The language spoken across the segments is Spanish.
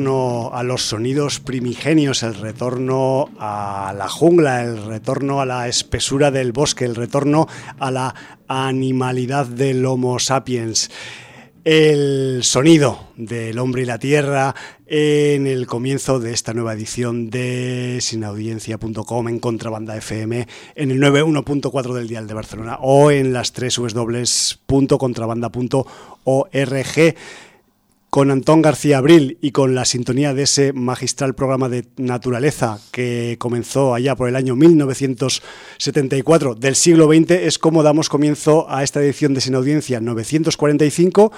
retorno a los sonidos primigenios, el retorno a la jungla, el retorno a la espesura del bosque, el retorno a la animalidad del Homo sapiens. El sonido del hombre y la tierra en el comienzo de esta nueva edición de sinaudiencia.com en Contrabanda FM en el 91.4 del Dial de Barcelona o en las tres www.contrabanda.org con Antón García Abril y con la sintonía de ese magistral programa de naturaleza que comenzó allá por el año 1974 del siglo XX, es como damos comienzo a esta edición de Sin Audiencia 945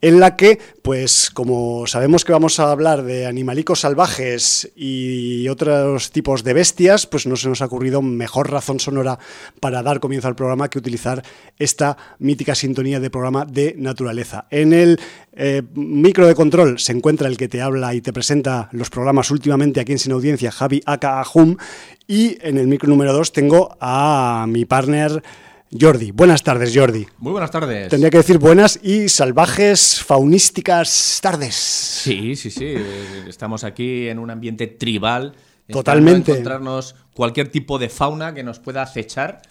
en la que, pues como sabemos que vamos a hablar de animalicos salvajes y otros tipos de bestias, pues no se nos ha ocurrido mejor razón sonora para dar comienzo al programa que utilizar esta mítica sintonía de programa de naturaleza. En el eh, micro de control se encuentra el que te habla y te presenta los programas últimamente aquí en Sin Audiencia, Javi Aka Ahum, y en el micro número 2 tengo a mi partner... Jordi. Buenas tardes, Jordi. Muy buenas tardes. Tendría que decir buenas y salvajes, faunísticas tardes. Sí, sí, sí. Estamos aquí en un ambiente tribal. Totalmente. encontrarnos cualquier tipo de fauna que nos pueda acechar.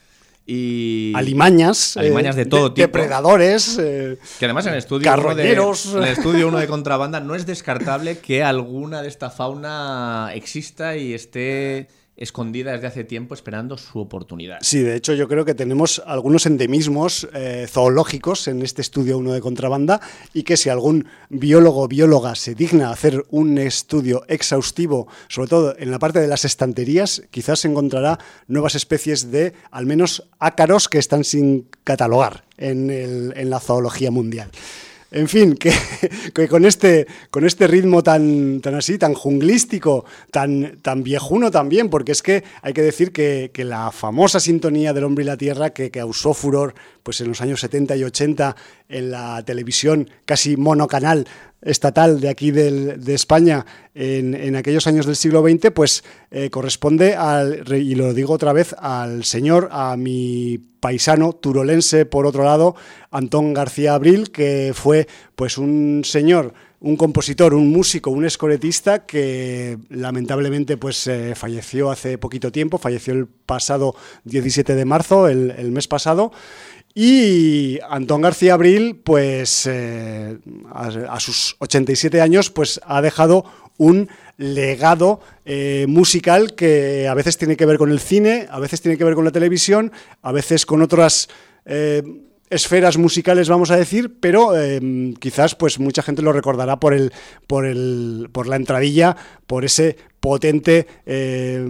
Y alimañas, alimañas de eh, todo tipo, depredadores, eh, que además en el estudio uno de, en el estudio uno de contrabanda no es descartable que alguna de esta fauna exista y esté escondida desde hace tiempo esperando su oportunidad. Sí, de hecho yo creo que tenemos algunos endemismos eh, zoológicos en este estudio 1 de contrabanda y que si algún biólogo o bióloga se digna hacer un estudio exhaustivo, sobre todo en la parte de las estanterías, quizás encontrará nuevas especies de al menos ácaros que están sin catalogar en, en la zoología mundial. En fin, que, con, este, con este ritmo tan, tan así, tan junglístico, tan, tan viejuno también, porque es que hay que decir que, la famosa sintonía del hombre y la tierra que causó furor pues en los años 70 y 80 en la televisión casi monocanal estatal de aquí de España en, aquellos años del siglo XX, pues eh, corresponde al, y lo digo otra vez, al señor, a mi paisano turolense, por otro lado, Antón García Abril, que fue pues un señor un compositor, un músico, un escoretista que lamentablemente pues eh, falleció hace poquito tiempo, falleció el pasado 17 de marzo, el mes pasado, y Antón García Abril, pues eh, a, sus 87 años, pues ha dejado un legado eh, musical que a veces tiene que ver con el cine, a veces tiene que ver con la televisión, a veces con otras eh, esferas musicales, vamos a decir, pero quizás pues mucha gente lo recordará por el, por el, por la entradilla, por ese potente eh,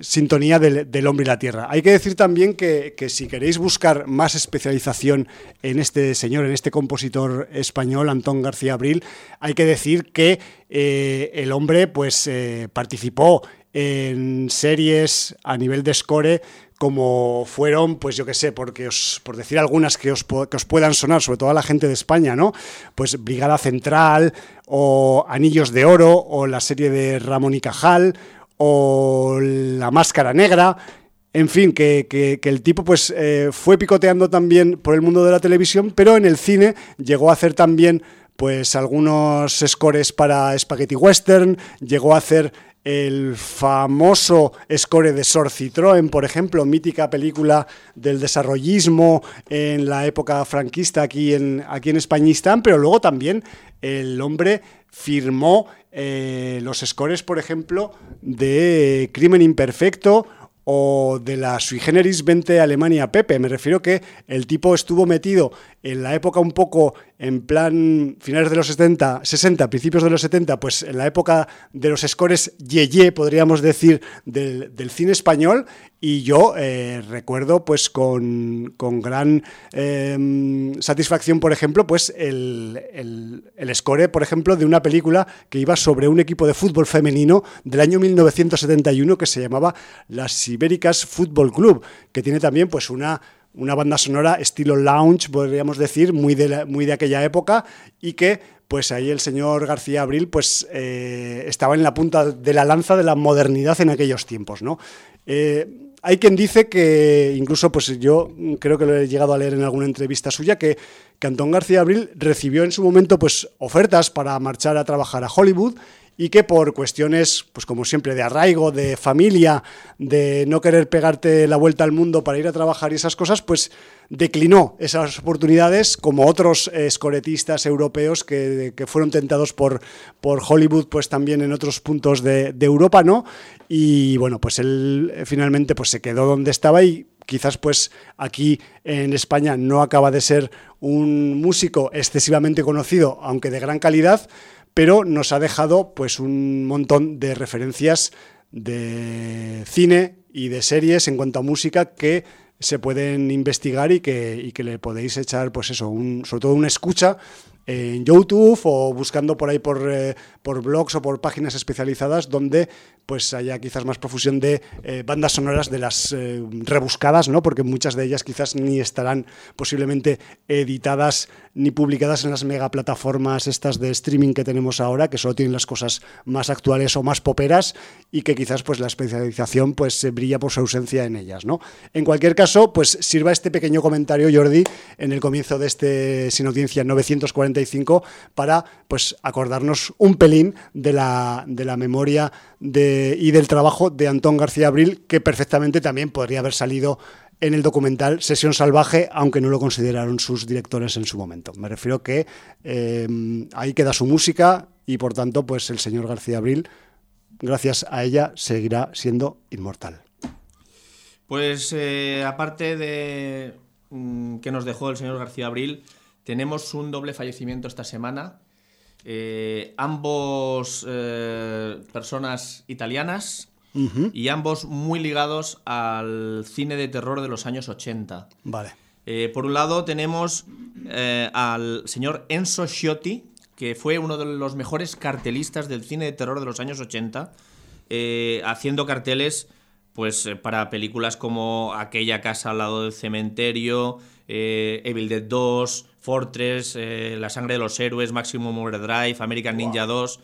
sintonía del, hombre y la tierra. Hay que decir también que, si queréis buscar más especialización en este señor, en este compositor español, Antón García Abril, hay que decir que eh, el hombre pues eh, participó en series a nivel de score como fueron, pues yo qué sé, porque os, por decir algunas que os, que os puedan sonar, sobre todo a la gente de España, ¿no? Pues Brigada Central, o Anillos de Oro, o la serie de Ramón y Cajal, o La Máscara Negra, en fin, que, el tipo pues eh, fue picoteando también por el mundo de la televisión, pero en el cine llegó a hacer también pues algunos scores para Spaghetti Western, llegó a hacer el famoso score de Sor Citroën, por ejemplo, mítica película del desarrollismo en la época franquista aquí en, aquí en Españistán, pero luego también el hombre firmó eh, los scores, por ejemplo, de Crimen Imperfecto o de la sui generis 20 Alemania Pepe. Me refiero que el tipo estuvo metido en la época un poco en plan finales de los 70, 60, principios de los 70, pues en la época de los scores yeye, podríamos decir, del, cine español. Y yo eh, recuerdo pues con, gran em, satisfacción, por ejemplo, pues el, el, score, por ejemplo, de una película que iba sobre un equipo de fútbol femenino del año 1971 que se llamaba Las Ibéricas Fútbol Club, que tiene también pues una una banda sonora estilo lounge, podríamos decir, muy de, muy de aquella época y que pues ahí el señor García Abril pues eh, estaba en la punta de la lanza de la modernidad en aquellos tiempos, ¿no? Eh, hay quien dice que, incluso pues yo creo que lo he llegado a leer en alguna entrevista suya, que, que Antón García Abril recibió en su momento pues ofertas para marchar a trabajar a Hollywood y que por cuestiones, pues como siempre, de arraigo, de familia, de no querer pegarte la vuelta al mundo para ir a trabajar y esas cosas, pues declinó esas oportunidades como otros escoretistas europeos que, fueron tentados por, por Hollywood, pues también en otros puntos de, de Europa, ¿no? Y bueno, pues él finalmente pues se quedó donde estaba y quizás pues aquí en España no acaba de ser un músico excesivamente conocido, aunque de gran calidad, pero nos ha dejado pues un montón de referencias de cine y de series en cuanto a música que se pueden investigar y que, que le podéis echar, pues eso, un, sobre todo una escucha en YouTube o buscando por ahí por, eh, por blogs o por páginas especializadas donde pues haya quizás más profusión de eh, bandas sonoras de las eh, rebuscadas, ¿no? Porque muchas de ellas quizás ni estarán posiblemente editadas ni publicadas en las megaplataformas estas de streaming que tenemos ahora, que solo tienen las cosas más actuales o más poperas y que quizás pues la especialización pues se brilla por su ausencia en ellas, ¿no? En cualquier caso, pues sirva este pequeño comentario, Jordi, en el comienzo de este Sin Audiencia 945 para pues acordarnos un pelín de la, de la memoria de, y del trabajo de Antón García Abril, que perfectamente también podría haber salido en el documental Sesión Salvaje, aunque no lo consideraron sus directores en su momento. Me refiero que eh, ahí queda su música y por tanto, pues el señor García Abril, gracias a ella, seguirá siendo inmortal. Pues eh, aparte de mm, que nos dejó el señor García Abril, tenemos un doble fallecimiento esta semana eh, ambos personas italianas y ambos muy ligados al cine de terror de los años 80. Vale. Eh, por un lado tenemos al señor Enzo Sciotti, que fue uno de los mejores cartelistas del cine de terror de los años 80, haciendo carteles pues para películas como Aquella casa al lado del cementerio, Evil Dead 2, Fortress, eh, La sangre de los héroes, Maximum Overdrive, American Ninja 2.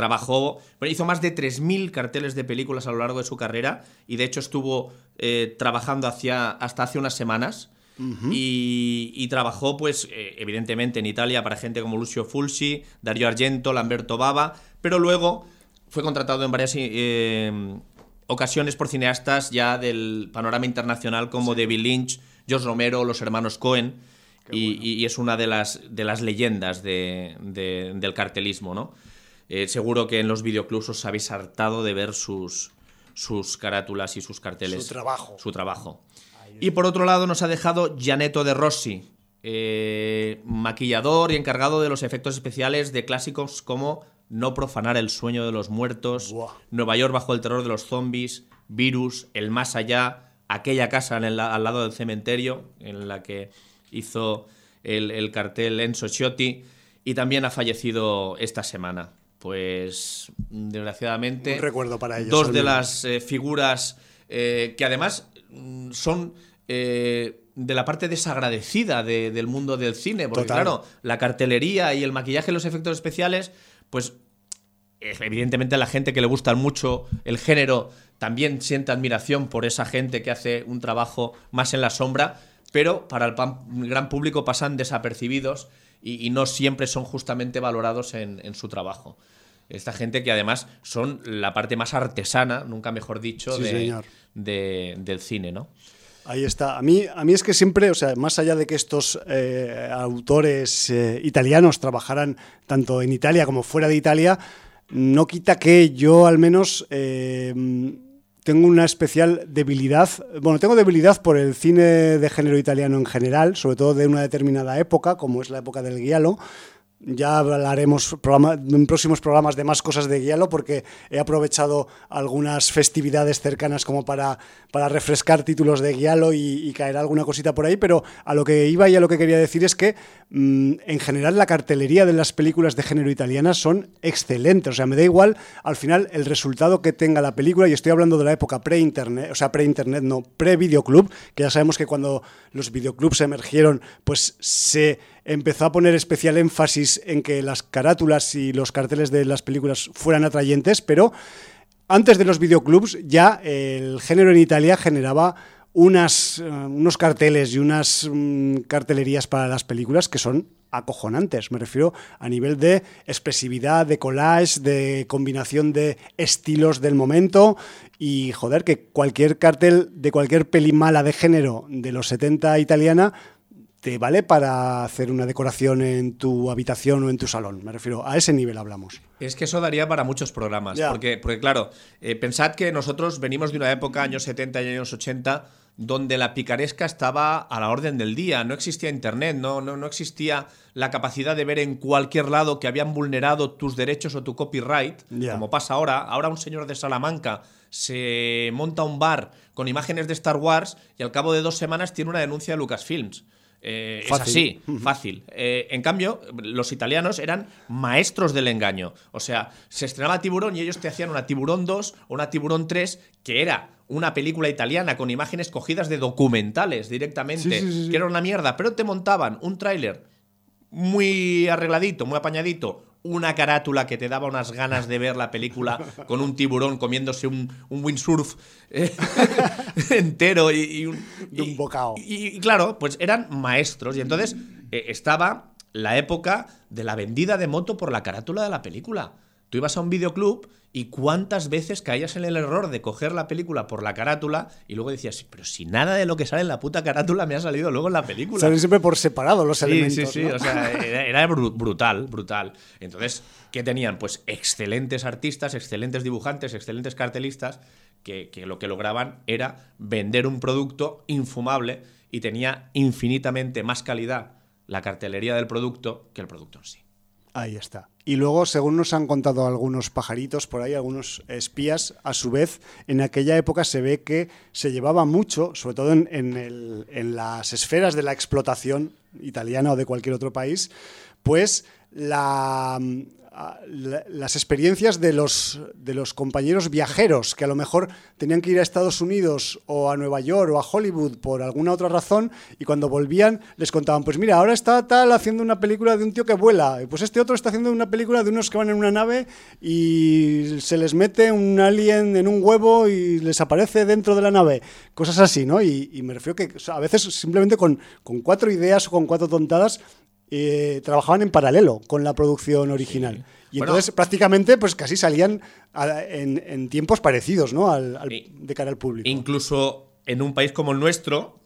Trabajó, hizo más de 3.000 carteles de películas a lo largo de su carrera y de hecho estuvo eh, trabajando hacia, hasta hace unas semanas. y, trabajó, pues, eh, evidentemente en Italia para gente como Lucio Fulci, Dario Argento, Lamberto Bava, pero luego fue contratado en varias ocasiones por cineastas ya del panorama internacional como David Lynch, George Romero, los hermanos Cohen y, es una de las, de las leyendas del cartelismo, ¿no? Eh, seguro que en los videoclubs os habéis hartado de ver sus, sus carátulas y sus carteles. Su trabajo. Su trabajo. Y por otro lado nos ha dejado Gianetto de Rossi, eh, maquillador y encargado de los efectos especiales de clásicos como No profanar el sueño de los muertos, Nueva York bajo el terror de los zombies, Virus, El más allá, aquella casa al lado del cementerio en la que hizo el, cartel Enzo Ciotti y también ha fallecido esta semana. Pues desgraciadamente. recuerdo para Dos de las eh, figuras eh, que además mm, son eh, de la parte desagradecida del mundo del cine. Porque, claro, la cartelería y el maquillaje y los efectos especiales, pues evidentemente la gente que le gusta mucho el género también siente admiración por esa gente que hace un trabajo más en la sombra, pero para el gran público pasan desapercibidos y, no siempre son justamente valorados en, su trabajo. Esta gente que además son la parte más artesana, nunca mejor dicho, del cine, ¿no? Ahí está. A mí, a mí es que siempre, o sea, más allá de que estos eh, autores eh, italianos trabajaran tanto en Italia como fuera de Italia, no quita que yo al menos eh, tengo una especial debilidad, bueno, tengo debilidad por el cine de género italiano en general, sobre todo de una determinada época, como es la época del Giallo, ya hablaremos en próximos programas de más cosas de Guialo porque he aprovechado algunas festividades cercanas como para, para refrescar títulos de Guialo y, caer alguna cosita por ahí, pero a lo que iba y a lo que quería decir es que mm, en general la cartelería de las películas de género italianas son excelentes, o sea, me da igual al final el resultado que tenga la película y estoy hablando de la época pre-internet, o sea, pre-internet, no, pre-videoclub, que ya sabemos que cuando los videoclubs emergieron, pues se empezó a poner especial énfasis en que las carátulas y los carteles de las películas fueran atrayentes, pero antes de los videoclubs ya el género en Italia generaba unas, eh, unos carteles y unas mm, cartelerías para las películas que son acojonantes. Me refiero a nivel de expresividad, de collage, de combinación de estilos del momento. Y joder, que cualquier cartel de cualquier peli mala de género de los 70 italiana te vale para hacer una decoración en tu habitación o en tu salón. Me refiero, a ese nivel hablamos. Es que eso daría para muchos programas. Porque, porque, claro, eh, pensad que nosotros venimos de una época, años 70 y años 80, donde la picaresca estaba a la orden del día. No existía internet, no, no, no existía la capacidad de ver en cualquier lado que habían vulnerado tus derechos o tu copyright, como pasa ahora. Ahora un señor de Salamanca se monta un bar con imágenes de Star Wars y al cabo de dos semanas tiene una denuncia de Lucasfilms. Eh, es así, fácil. Eh, en cambio, los italianos eran maestros del engaño. O sea, se estrenaba Tiburón y ellos te hacían una Tiburón 2 o una Tiburón 3, que era una película italiana con imágenes cogidas de documentales directamente, Sí, sí, sí, sí. que era una mierda, pero te montaban un tráiler muy arregladito, muy apañadito, una carátula que te daba unas ganas de ver la película con un tiburón comiéndose un, un windsurf eh, entero y, y un, De un y- bocado. Y, y claro, pues eran maestros y entonces eh, estaba la época de la vendida de moto por la carátula de la película. Tú ibas a un videoclub y cuántas veces caías en el error de coger la película por la carátula y luego decías, pero si nada de lo que sale en la puta carátula me ha salido luego en la película. Salen siempre por separado los Sí, elementos. sí, sí, ¿no? o sea, era, era bru- brutal, brutal. Entonces, ¿qué tenían? Pues excelentes artistas, excelentes dibujantes, excelentes cartelistas, que, que lo que lograban era vender un producto infumable y tenía infinitamente más calidad la cartelería del producto que el producto en sí. Ahí está. Y luego, según nos han contado algunos pajaritos por ahí, algunos espías, a su vez, en aquella época se ve que se llevaba mucho, sobre todo en, en en las esferas de la explotación italiana o de cualquier otro país, pues la- las experiencias de los, de los compañeros viajeros que a lo mejor tenían que ir a Estados Unidos o a Nueva York o a Hollywood por alguna otra razón y cuando volvían les contaban, pues mira, ahora está tal haciendo una película de un tío que vuela, y pues este otro está haciendo una película de unos que van en una nave y se les mete un alien en un huevo y les aparece dentro de la nave, cosas así, ¿no? Y, me refiero que a veces simplemente con, con cuatro ideas o con cuatro tontadas eh, trabajaban en paralelo con la producción original. Y Bueno. entonces prácticamente pues casi salían a- en, en tiempos parecidos, ¿no? Al, al- Y- de cara al público. Incluso en un país como el nuestro,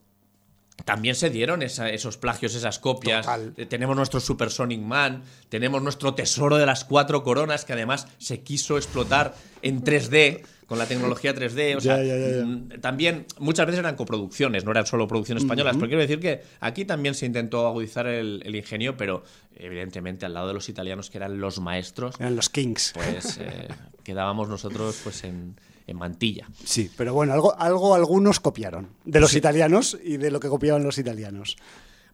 también se dieron esa- esos plagios, esas copias. Total. Eh, Tenemos nuestro Super Sonic Man, tenemos nuestro tesoro de las cuatro coronas, que además se quiso explotar en 3D, con la tecnología 3D. O sea, mm, también muchas veces eran coproducciones, no eran solo producciones españolas. Pero quiero decir que aquí también se intentó agudizar el, el ingenio, pero evidentemente al lado de los italianos, que eran los maestros, Eran los Kings. pues eh, quedábamos nosotros pues en, en mantilla. Sí, pero bueno, algo, algo algunos copiaron de los italianos y de lo que copiaban los italianos.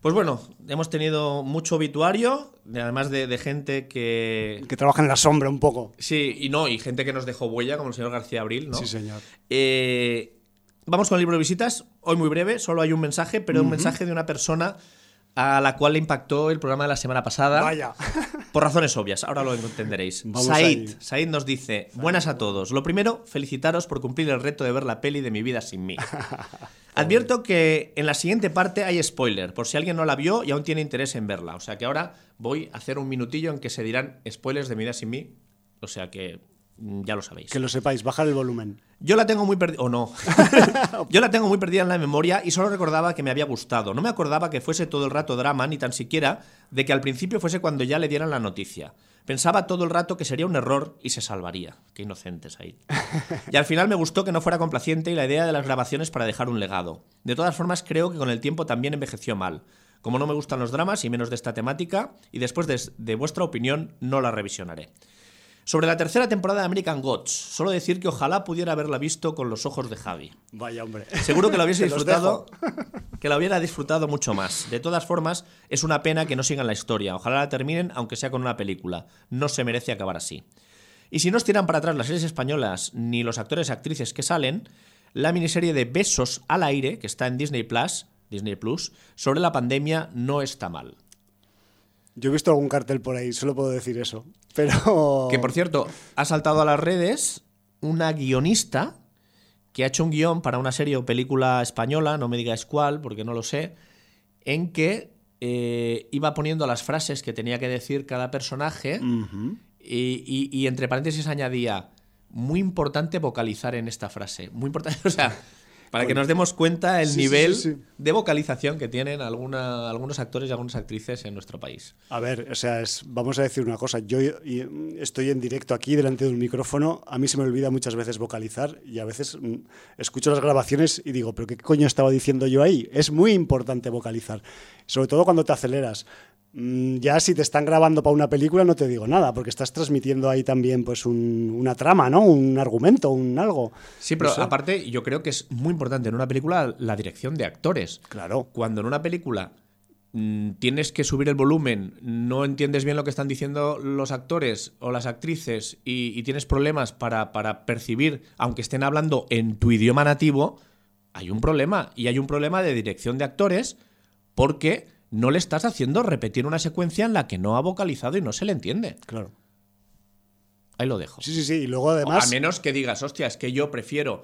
Pues bueno, hemos tenido mucho obituario, de- además de, de gente que... Que trabajan en la sombra un poco. Sí, y no, y gente que nos dejó huella, como el señor García Abril, ¿no? Sí, señor. Eh, vamos con el libro de visitas, hoy muy breve, solo hay un mensaje, pero un mensaje de una persona a la cual le impactó el programa de la semana pasada. Vaya. Por razones obvias, ahora lo entenderéis. Said. Said nos dice, buenas a todos. Lo primero, felicitaros por cumplir el reto de ver la peli de mi vida sin mí. Advierto que en la siguiente parte hay spoiler, por si alguien no la vio y aún tiene interés en verla. O sea que ahora voy a hacer un minutillo en que se dirán spoilers de mi vida sin mí. O sea que ya lo sabéis. Que lo sepáis, bajar el volumen. Yo la tengo muy perdida. O no. Yo la tengo muy perdida en la memoria y solo recordaba que me había gustado. No me acordaba que fuese todo el rato drama, ni tan siquiera de que al principio fuese cuando ya le dieran la noticia. Pensaba todo el rato que sería un error y se salvaría. Qué inocentes ahí. Y al final me gustó que no fuera complaciente y la idea de las grabaciones para dejar un legado. De todas formas, creo que con el tiempo también envejeció mal. Como no me gustan los dramas y menos de esta temática, y después de, de vuestra opinión, no la revisionaré. Sobre la tercera temporada de American Gods, solo decir que ojalá pudiera haberla visto con los ojos de Javi. Vaya, hombre. Seguro que lo hubiese disfrutado, que la hubiera disfrutado mucho más. De todas formas, es una pena que no sigan la historia. Ojalá la terminen, aunque sea con una película. No se merece acabar así. Y si no os tiran para atrás las series españolas ni los actores y actrices que salen, la miniserie de Besos al aire, que está en Disney Plus, Disney Plus, sobre la pandemia no está mal. Yo he visto algún cartel por ahí, solo puedo decir eso. Pero. Que por cierto, ha saltado a las redes una guionista que ha hecho un guion para una serie o película española, no me digáis cuál, porque no lo sé, en que eh, iba poniendo las frases que tenía que decir cada personaje y, y- y entre paréntesis añadía, muy importante vocalizar en esta frase. Muy importante, o sea, para que nos demos cuenta el Sí, nivel sí, sí. de vocalización que tienen alguna- algunos actores y algunas actrices en nuestro país. A ver, o sea, es- vamos a decir una cosa. Yo estoy en directo aquí delante de un micrófono. A mí se me olvida muchas veces vocalizar y a veces mm, escucho las grabaciones y digo, ¿pero qué coño estaba diciendo yo ahí? Es muy importante vocalizar, sobre todo cuando te aceleras. Mm, Ya si te están grabando para una película no te digo nada, porque estás transmitiendo ahí también pues un- una trama, ¿no? Un argumento, un algo. Sí, pero No sé. aparte yo creo que es muy importante en una película la dirección de actores. Claro. Cuando en una película mm, tienes que subir el volumen, no entiendes bien lo que están diciendo los actores o las actrices y, y tienes problemas para, para percibir, aunque estén hablando en tu idioma nativo, hay un problema. Y hay un problema de dirección de actores porque no le estás haciendo repetir una secuencia en la que no ha vocalizado y no se le entiende. Claro. Ahí lo dejo. Sí, sí, sí. Y luego además... A menos que digas, hostia, es que yo prefiero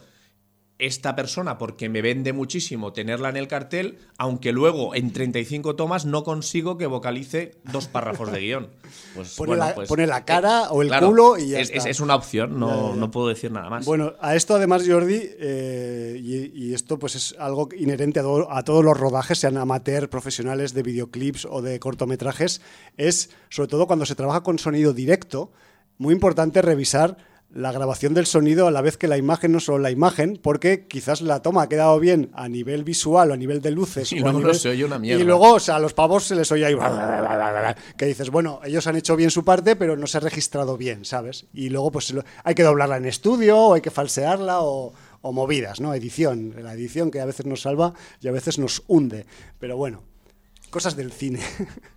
esta persona porque me vende muchísimo tenerla en el cartel, aunque luego en 35 tomas no consigo que vocalice dos párrafos de guion. Pues, Pone bueno, la- pues, pone la cara o el claro, culo y ya es, está. es- una opción, no, Ya, ya, ya. no puedo decir nada más. Bueno, a esto además, Jordi, eh, y, y esto pues es algo inherente a, todo- a todos los rodajes, sean amateur, profesionales de videoclips o de cortometrajes, es sobre todo cuando se trabaja con sonido directo, muy importante revisar la grabación del sonido a la vez que la imagen, no solo la imagen, porque quizás la toma ha quedado bien a nivel visual o a nivel de luces. Y luego nivel- se oye una mierda. Y luego, o sea, a los pavos se les oye ahí que dices, bueno, ellos han hecho bien su parte, pero no se ha registrado bien, ¿sabes? Y luego, pues hay que doblarla en estudio, o hay que falsearla, o, o movidas, ¿no? Edición, la edición que a veces nos salva y a veces nos hunde. Pero bueno, cosas del cine.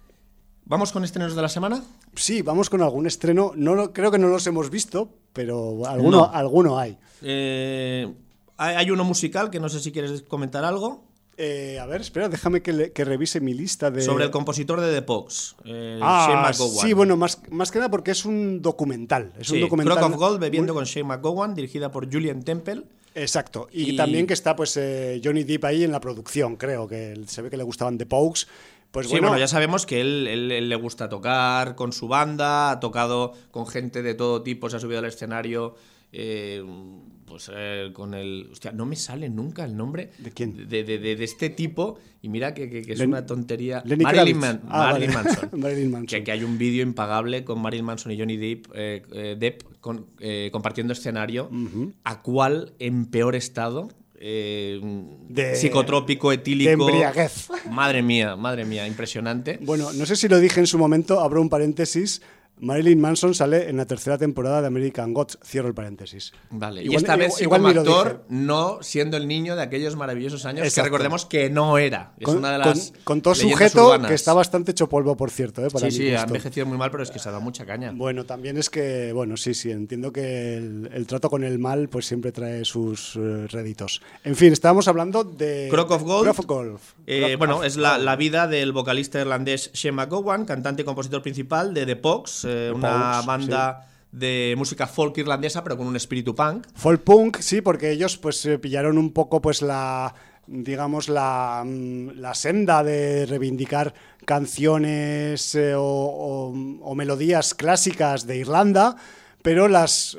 ¿Vamos con estrenos de la semana? Sí, vamos con algún estreno. No creo que no los hemos visto, pero alguno, No. alguno hay. Eh, hay hay uno musical que no sé si quieres comentar algo. Eh, a ver, espera, déjame que, le- que revise mi lista de. Sobre el compositor de The Pox, eh, Shane Ah, McGowan. sí, bueno, más, más que nada porque es un documental. Es un documental. Crock of Gold bebiendo con Shane McGowan, dirigida por Julian Temple. Exacto. Y, Y- también que está pues eh, Johnny Depp ahí en la producción, creo, que se ve que le gustaban The Pokes. Pues sí, bueno, bueno, ya sabemos que él, él- él le gusta tocar con su banda, ha tocado con gente de todo tipo, se ha subido al escenario. eh, pues eh, con el. Hostia, no me sale nunca el nombre. ¿De quién? De, de- de- de este tipo. Y mira que, que- que es Len- una tontería. Lenny Marilyn, Kravitz. Man- Ah, Marilyn vale. Manson. Marilyn Manson. Que, que hay un vídeo impagable con Marilyn Manson y Johnny Depp, eh, Depp con- compartiendo escenario. ¿A cuál en peor estado? Eh, De- psicotrópico, de etílico. embriaguez. Madre mía, madre mía, impresionante. Bueno, no sé si lo dije en su momento, abro un paréntesis. Marilyn Manson sale en la tercera temporada de American Gods. Cierro el paréntesis. Vale, y esta vez igual- igual como actor, no siendo el niño de aquellos maravillosos años Exacto. que recordemos que no era. Es Con, una de con- las con todo leyendas sujeto urbanas. que está bastante hecho polvo, por cierto. ¿eh? Para Sí, sí, ha envejecido muy mal, pero es que se ha dado mucha caña. Bueno, también es que, bueno, sí, sí, entiendo que el, el trato con el mal pues siempre trae sus eh, réditos. En fin, estábamos hablando de... Crock of Gold. Crock of Gold. Eh, bueno, of es la, vida del vocalista irlandés Shane McGowan, cantante y compositor principal de The Pogues, eh, una Pogues, banda de música folk irlandesa, pero con un espíritu punk. Folk punk, sí, porque ellos pues eh, pillaron un poco pues la digamos la, mm, la senda de reivindicar canciones eh, o, o- o melodías clásicas de Irlanda, pero las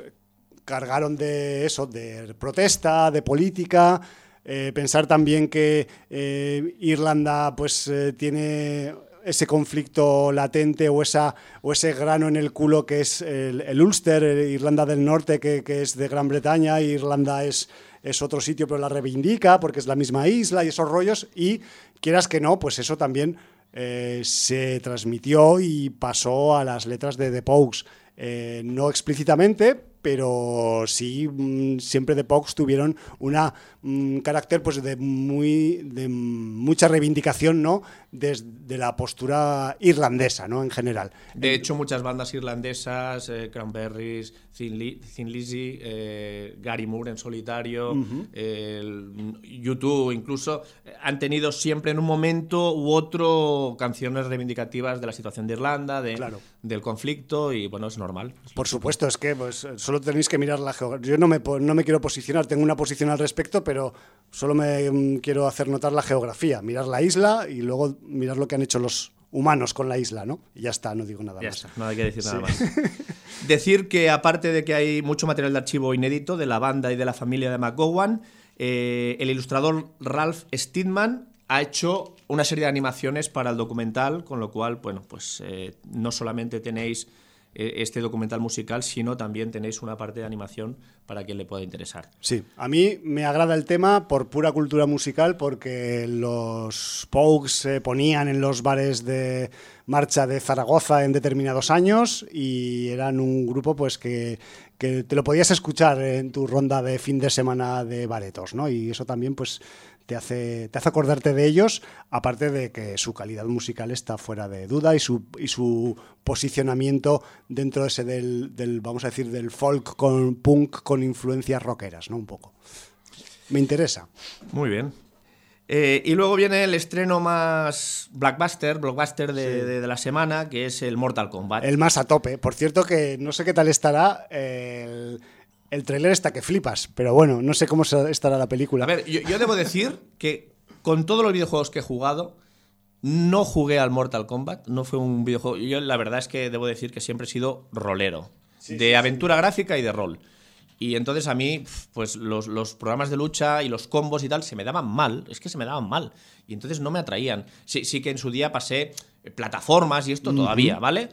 cargaron de eso, de protesta, de política. eh, pensar también que eh, Irlanda pues eh, tiene ese conflicto latente o, esa, o ese grano en el culo que es el, Ulster, Irlanda del Norte, que, es de Gran Bretaña, y Irlanda es, es otro sitio, pero la reivindica porque es la misma isla y esos rollos, y quieras que no, pues eso también eh, se transmitió y pasó a las letras de The Pogues. Eh, no explícitamente, pero sí mm, siempre The Pogues tuvieron un carácter pues de muy de mucha reivindicación, ¿no? Desde la postura irlandesa, ¿no? En general. De hecho, muchas bandas irlandesas, eh, Cranberries, Thin, Li- Thin Lizzy, eh, Gary Moore en solitario, YouTube incluso, eh, han tenido siempre en un momento u otro canciones reivindicativas de la situación de Irlanda, de, Claro. del conflicto, y bueno, es normal. Por supuesto, es que pues, solo tenéis que mirar la geografía. Yo no me, no me quiero posicionar, tengo una posición al respecto, pero solo me mm, quiero hacer notar la geografía, mirar la isla y luego mirar lo que han hecho los humanos con la isla, ¿no? Y ya está, no digo nada Ya más. está, no hay que decir nada más. Decir que aparte de que hay mucho material de archivo inédito de la banda y de la familia de McGowan, eh, el ilustrador Ralph Steedman ha hecho una serie de animaciones para el documental, con lo cual, bueno, pues eh, no solamente tenéis este documental musical, sino también tenéis una parte de animación para quien le pueda interesar. Sí, a mí me agrada el tema por pura cultura musical, porque los Pogues se ponían en los bares de marcha de Zaragoza en determinados años y eran un grupo pues que, que te lo podías escuchar en tu ronda de fin de semana de baretos, ¿no? Y eso también pues te hace, te hace acordarte de ellos, aparte de que su calidad musical está fuera de duda y su, y su posicionamiento dentro de ese del, del, vamos a decir, del folk con punk con influencias rockeras, ¿no? Un poco. Me interesa. Muy bien. Eh, y luego viene el estreno más blockbuster, blockbuster de, Sí. de- de la semana, que es el Mortal Kombat. El más a tope. Por cierto que no sé qué tal estará el, el tráiler está que flipas, pero bueno, no sé cómo se- estará la película. A ver, yo, yo debo decir que con todos los videojuegos que he jugado, no jugué al Mortal Kombat, no fue un videojuego. Yo la verdad es que debo decir que siempre he sido rolero, de aventura gráfica y de rol. Y entonces a mí, pues los, los programas de lucha y los combos y tal se me daban mal, es que se me daban mal. Y entonces no me atraían. Sí, sí que en su día pasé plataformas y esto todavía, ¿vale?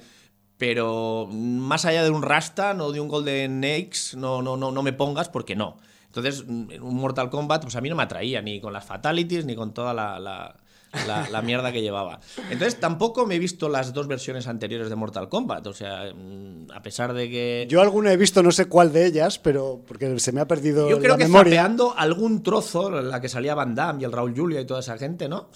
Pero más allá de un Rastan o de un Golden Axe, no, no, no, no me pongas porque no. Entonces, un Mortal Kombat, pues a mí no me atraía, ni con las fatalities, ni con toda la- la- la mierda que llevaba. Entonces, tampoco me he visto las dos versiones anteriores de Mortal Kombat. O sea, mm, a pesar de que. Yo alguna he visto, no sé cuál de ellas, pero porque se me ha perdido Yo creo la que memoria. zapeando algún trozo, en la que salía Van Damme y el Raúl Julia y toda esa gente, ¿no?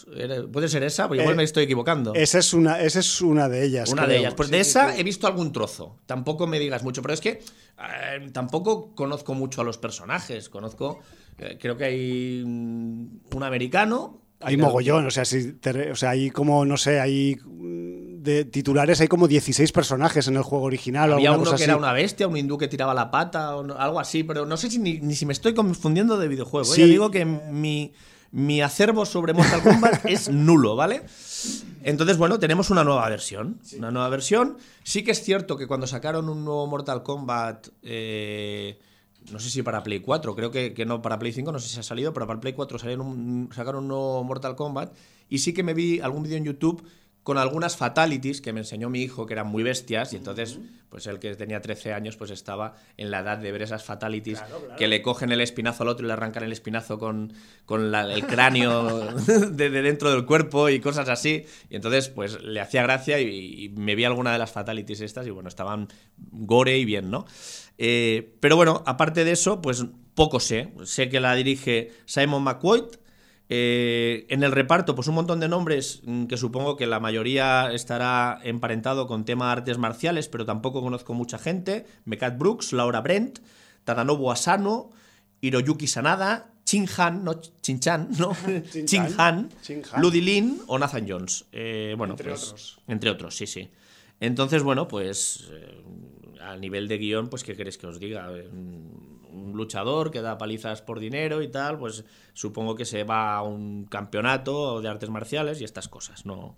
Puede ser esa, porque igual Eh, me estoy equivocando. Esa es una, esa es una de ellas. Una de ellas. Pues Sí, de esa sí. he visto algún trozo. Tampoco me digas mucho, pero es que eh, tampoco conozco mucho a los personajes. Conozco, eh, creo que hay mm, un americano. Hay mogollón, o sea, si te- o sea, hay como, no sé, hay mm, de titulares, hay como 16 personajes en el juego original Había uno cosa que así. era una bestia, un hindú que tiraba la pata o no- algo así, pero no sé si ni, ni si me estoy confundiendo de videojuego. ¿eh? Sí. Ya digo que mi, mi acervo sobre Mortal Kombat es nulo, ¿vale? Entonces, bueno, tenemos una nueva versión. Una nueva versión. Sí que es cierto que cuando sacaron un nuevo Mortal Kombat, eh, no sé si para Play 4, creo que, que no para Play 5, no sé si ha salido, pero para Play 4 salieron un- sacaron un nuevo Mortal Kombat. Y sí que me vi algún vídeo en YouTube con algunas fatalities que me enseñó mi hijo que eran muy bestias y entonces pues el que tenía 13 años pues estaba en la edad de ver esas fatalities que le cogen el espinazo al otro y le arrancan el espinazo con, con la- el cráneo de, de dentro del cuerpo y cosas así y entonces pues le hacía gracia y, y me vi alguna de las fatalities estas y bueno estaban gore y bien ¿no? Eh, pero bueno aparte de eso pues poco sé sé que la dirige Simon McQuoid eh, en el reparto, pues un montón de nombres mm, que supongo que la mayoría estará emparentado con tema de artes marciales, pero tampoco conozco mucha gente. Mekat Brooks, Laura Brent, Tadanobu Asano, Hiroyuki Sanada, Chin Han, no Chin Chan, no, Chin Chin Han, Han, Chin Han. Ludi Lin o Nathan Jones. Eh, bueno, Entre pues, otros. Entre otros, sí, sí. Entonces, bueno, pues eh, a nivel de guion, pues ¿qué queréis que os diga? Eh, Un luchador que da palizas por dinero y tal, pues supongo que se va a un campeonato de artes marciales y estas cosas. No,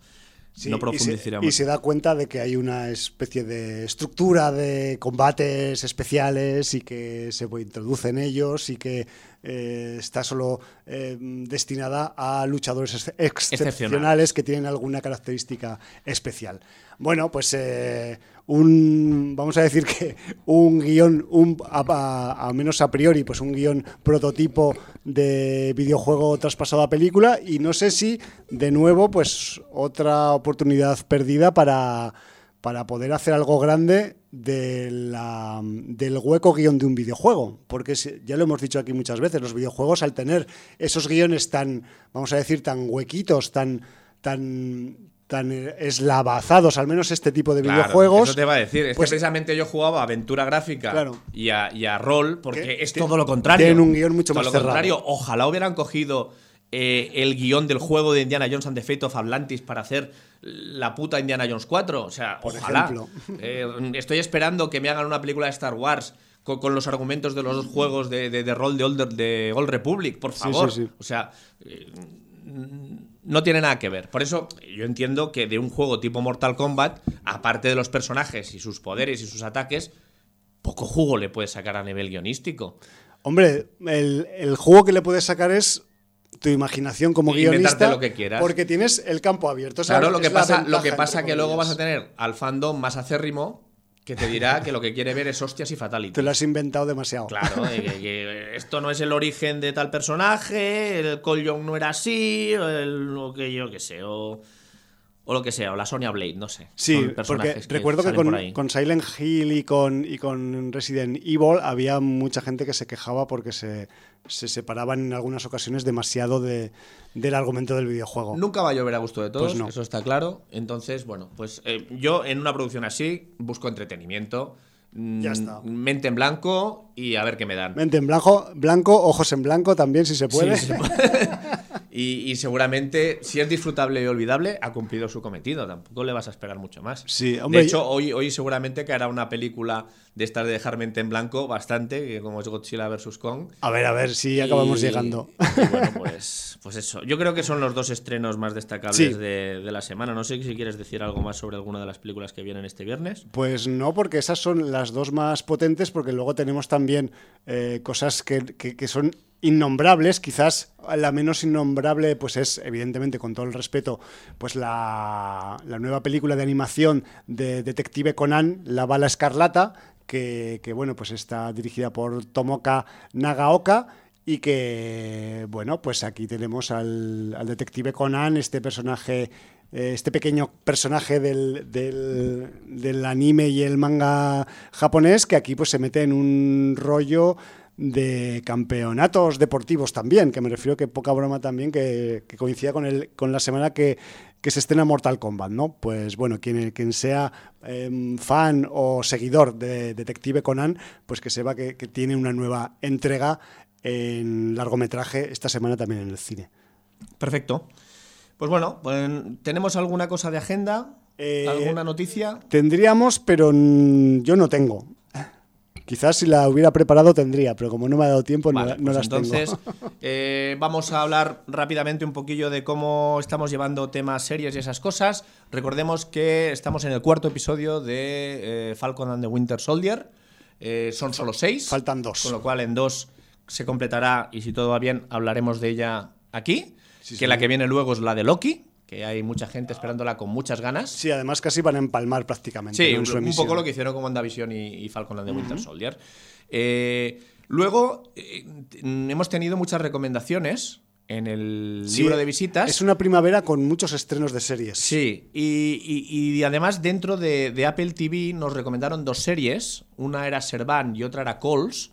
Sí, no y se-. Y se, da cuenta de que hay una especie de estructura de combates especiales y que se introduce en ellos y que eh, está solo eh, destinada a luchadores ex- excepcionales que tienen alguna característica especial. Bueno, pues eh, un, vamos a decir que un guion, un, a, a- a menos a priori, pues un guion prototipo de videojuego traspasado a película y no sé si de nuevo pues otra oportunidad perdida para, para poder hacer algo grande de la- del hueco guion de un videojuego. Porque ya lo hemos dicho aquí muchas veces, los videojuegos al tener esos guiones tan, vamos a decir, tan huequitos, tan, tan, tan eslavazados, al menos este tipo de Claro, videojuegos. Eso te va a decir. Es pues- que precisamente yo jugaba a aventura gráfica Claro. y, a, y a rol, porque Que es todo lo contrario. tienen un guion mucho Todo más lo cerrado. contrario. Ojalá hubieran cogido eh, el guion del juego de Indiana Jones and the Fate of Atlantis para hacer la puta Indiana Jones 4. O sea, Por ojalá. ejemplo. Eh, estoy esperando que me hagan una película de Star Wars con, con los argumentos de los juegos de, de- de rol de Old, de Old Republic, por Sí, favor. sí, sí. O sea, eh, no tiene nada que ver. Por eso yo entiendo que de un juego tipo Mortal Kombat, aparte de los personajes y sus poderes y sus ataques, poco jugo le puedes sacar a nivel guionístico. Hombre, el, el juego que le puedes sacar es tu imaginación como guionista. lo que quieras. Porque tienes el campo abierto. O sea, Claro, lo que pasa, lo que pasa que luego vas a tener al fandom más acérrimo que te dirá que lo que quiere ver es hostias y fatality. Te lo has inventado demasiado. Claro, de que, que esto no es el origen de tal personaje, el Cole Young no era así, el- lo que yo que sé, o, o lo que sea, o la Sonya Blade, no sé. Sí, porque recuerdo que por con, con Silent Hill y con, y con Resident Evil había mucha gente que se quejaba porque se, se separaban en algunas ocasiones demasiado de, del argumento del videojuego. Nunca va a llover a gusto de todos, Pues no. eso está claro. Entonces, bueno, pues eh, yo en una producción así busco entretenimiento, mm, Ya está. mente en blanco y a ver qué me dan. Mente en blanco, blanco, ojos en blanco también, si se puede. Sí, se puede. y, y seguramente, si es disfrutable y olvidable, ha cumplido su cometido. Tampoco le vas a esperar mucho más. Sí, hombre, de hecho, hoy, hoy seguramente que hará una película de estas de dejar mente en blanco bastante, que como es Godzilla vs. Kong. A ver, a ver si acabamos Y- llegando. y bueno, pues, pues eso. Yo creo que son los dos estrenos más destacables Sí. de, de la semana. No sé si quieres decir algo más sobre alguna de las películas que vienen este viernes. Pues no, porque esas son las dos más potentes, porque luego tenemos también eh, cosas que, que- que son innombrables. Quizás la menos innombrable, pues es, evidentemente, con todo el respeto, pues la, la nueva película de animación de Detective Conan, La Bala Escarlata, que, que, bueno, pues está dirigida por Tomoka Nagaoka. Y que, bueno, pues aquí tenemos al, al detective Conan, este personaje, eh, este pequeño personaje del, del, del anime y el manga japonés, que aquí pues se mete en un rollo de campeonatos deportivos también, que me refiero que poca broma también, que, que coincida con, el, con la semana que, que se estrena Mortal Kombat, ¿no? Pues bueno, quien, quien sea eh, fan o seguidor de Detective Conan, pues que sepa que, que tiene una nueva entrega en largometraje esta semana también en el cine. Perfecto. Pues bueno, pues, ¿tenemos alguna cosa de agenda? Eh, ¿Alguna noticia? Tendríamos, pero yo no tengo. Quizás si la hubiera preparado tendría, pero como no me ha dado tiempo, no, Vale, no pues las entonces tengo. eh, vamos a hablar rápidamente un poquillo de cómo estamos llevando temas series y esas cosas. Recordemos que estamos en el cuarto episodio de eh, Falcon and the Winter Soldier. Eh, son solo seis. Faltan dos. Con lo cual en dos se completará y si todo va bien hablaremos de ella aquí. Sí, que sí. la que viene luego es la de Loki, que hay mucha gente esperándola con muchas ganas. Sí, además casi van a empalmar prácticamente. Sí, ¿no? en un, su un emisión. poco lo que hicieron con WandaVision y, y Falcon and the Winter Soldier. Eh, luego, eh, hemos tenido muchas recomendaciones en el Sí, libro de visitas. Es una primavera con muchos estrenos de series. Sí, y, y- y además dentro de, de Apple TV nos recomendaron dos series. Una era Servan y otra era Calls.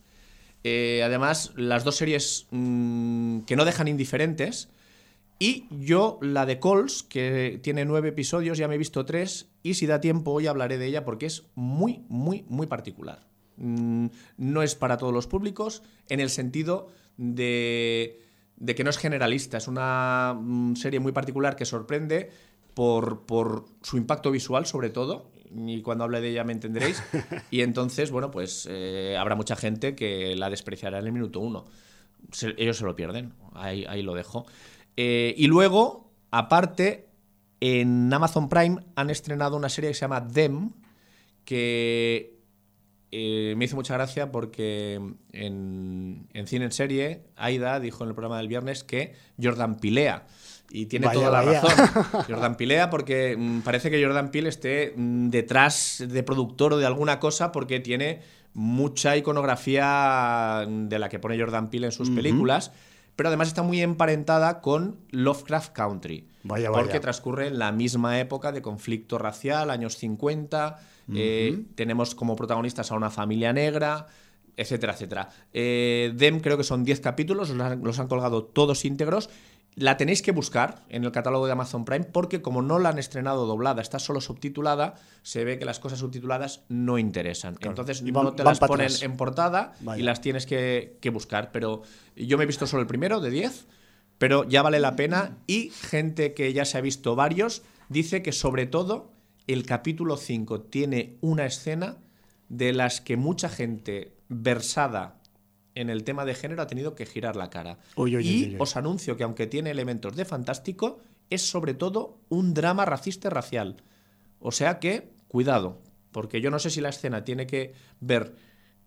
Eh, además, las dos series mm, que no dejan indiferentes. Y yo, la de Calls, que tiene nueve episodios, ya me he visto tres. Y si da tiempo, hoy hablaré de ella porque es muy, muy, muy particular. Mm, no es para todos los públicos, en el sentido de, de que no es generalista. Es una mm, serie muy particular que sorprende por, por su impacto visual, sobre todo. Y cuando hable de ella me entenderéis. Y entonces, bueno, pues eh, habrá mucha gente que la despreciará en el minuto uno. Se- ellos se lo pierden. Ahí, ahí lo dejo. Eh, y luego, aparte, en Amazon Prime han estrenado una serie que se llama Them, que eh, me hizo mucha gracia porque en, en Cine en Serie, Aida dijo en el programa del viernes que Jordan pilea. Y tiene Vaya, toda la vaya. razón. Jordan pilea porque mm, parece que Jordan Peele esté mm, detrás de productor o de alguna cosa porque tiene mucha iconografía de la que pone Jordan Peele en sus películas, pero además está muy emparentada con Lovecraft Country. Vaya, porque vaya. transcurre en la misma época de conflicto racial, años 50. eh, tenemos como protagonistas a una familia negra, etcétera, etcétera. Eh, Dem creo que son 10 capítulos, los han, los han colgado todos íntegros. La tenéis que buscar en el catálogo de Amazon Prime porque como no la han estrenado doblada, está solo subtitulada, se ve que las cosas subtituladas no interesan. Entonces van- no te las ponen atrás. en portada Vaya. y las tienes que, que buscar. Pero yo me he visto solo el primero de 10, pero ya vale la pena y gente que ya se ha visto varios dice que sobre todo el capítulo 5 tiene una escena de las que mucha gente versada en el tema de género ha tenido que girar la cara. Uy, uy, y uy, os anuncio que aunque tiene elementos de fantástico, es sobre todo un drama racista y racial. O sea que, cuidado, porque yo no sé si la escena tiene que ver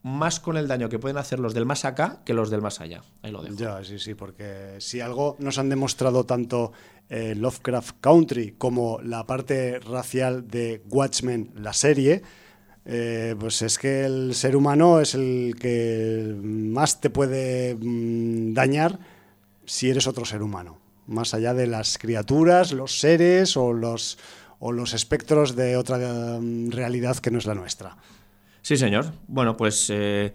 más con el daño que pueden hacer los del más acá que los del más allá. Ahí lo dejo. Ya, sí, sí, porque si algo nos han demostrado tanto eh, Lovecraft Country como la parte racial de Watchmen, la serie, eh, pues es que el ser humano es el que más te puede mm, dañar si eres otro ser humano, más allá de las criaturas, los seres o los, o los espectros de otra mm, realidad que no es la nuestra. Sí, señor. Bueno, pues eh,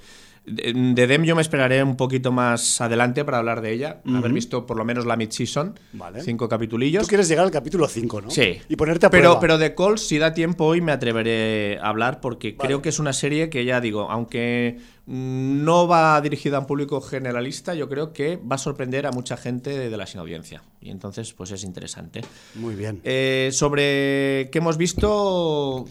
de de Dem yo me esperaré un poquito más adelante para hablar de ella. Haber visto por lo menos la mid-season. Vale. Cinco capitulillos. Tú quieres llegar al capítulo 5, ¿no? Sí. Y ponerte a pero, prueba. pero de Calls, si da tiempo hoy, me atreveré a hablar porque creo que es una serie que ya digo, aunque mm, no va dirigida a un público generalista, yo creo que va a sorprender a mucha gente de, de la sin audiencia. Y entonces, pues es interesante. Muy bien. Eh, sobre qué hemos visto.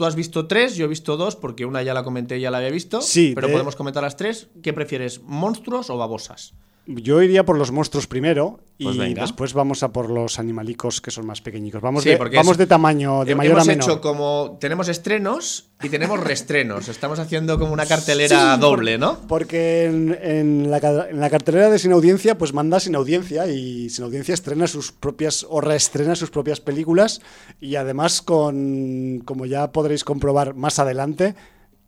Tú has visto tres, yo he visto dos, porque una ya la comenté y ya la había visto. Sí, Pero de- podemos comentar las tres. ¿Qué prefieres, monstruos o babosas? Yo iría por los monstruos primero y Pues venga. después vamos a por los animalicos que son más pequeñicos. Vamos, Sí, de, vamos es- de tamaño, de mayor hemos a menor. hecho como. Tenemos estrenos y tenemos restrenos. Estamos haciendo como una cartelera Sí, doble, por- ¿no? Porque en, en la, en la cartelera de Sin Audiencia, pues manda Sin Audiencia y Sin Audiencia estrena sus propias o reestrena sus propias películas y además con, como ya podréis comprobar más adelante,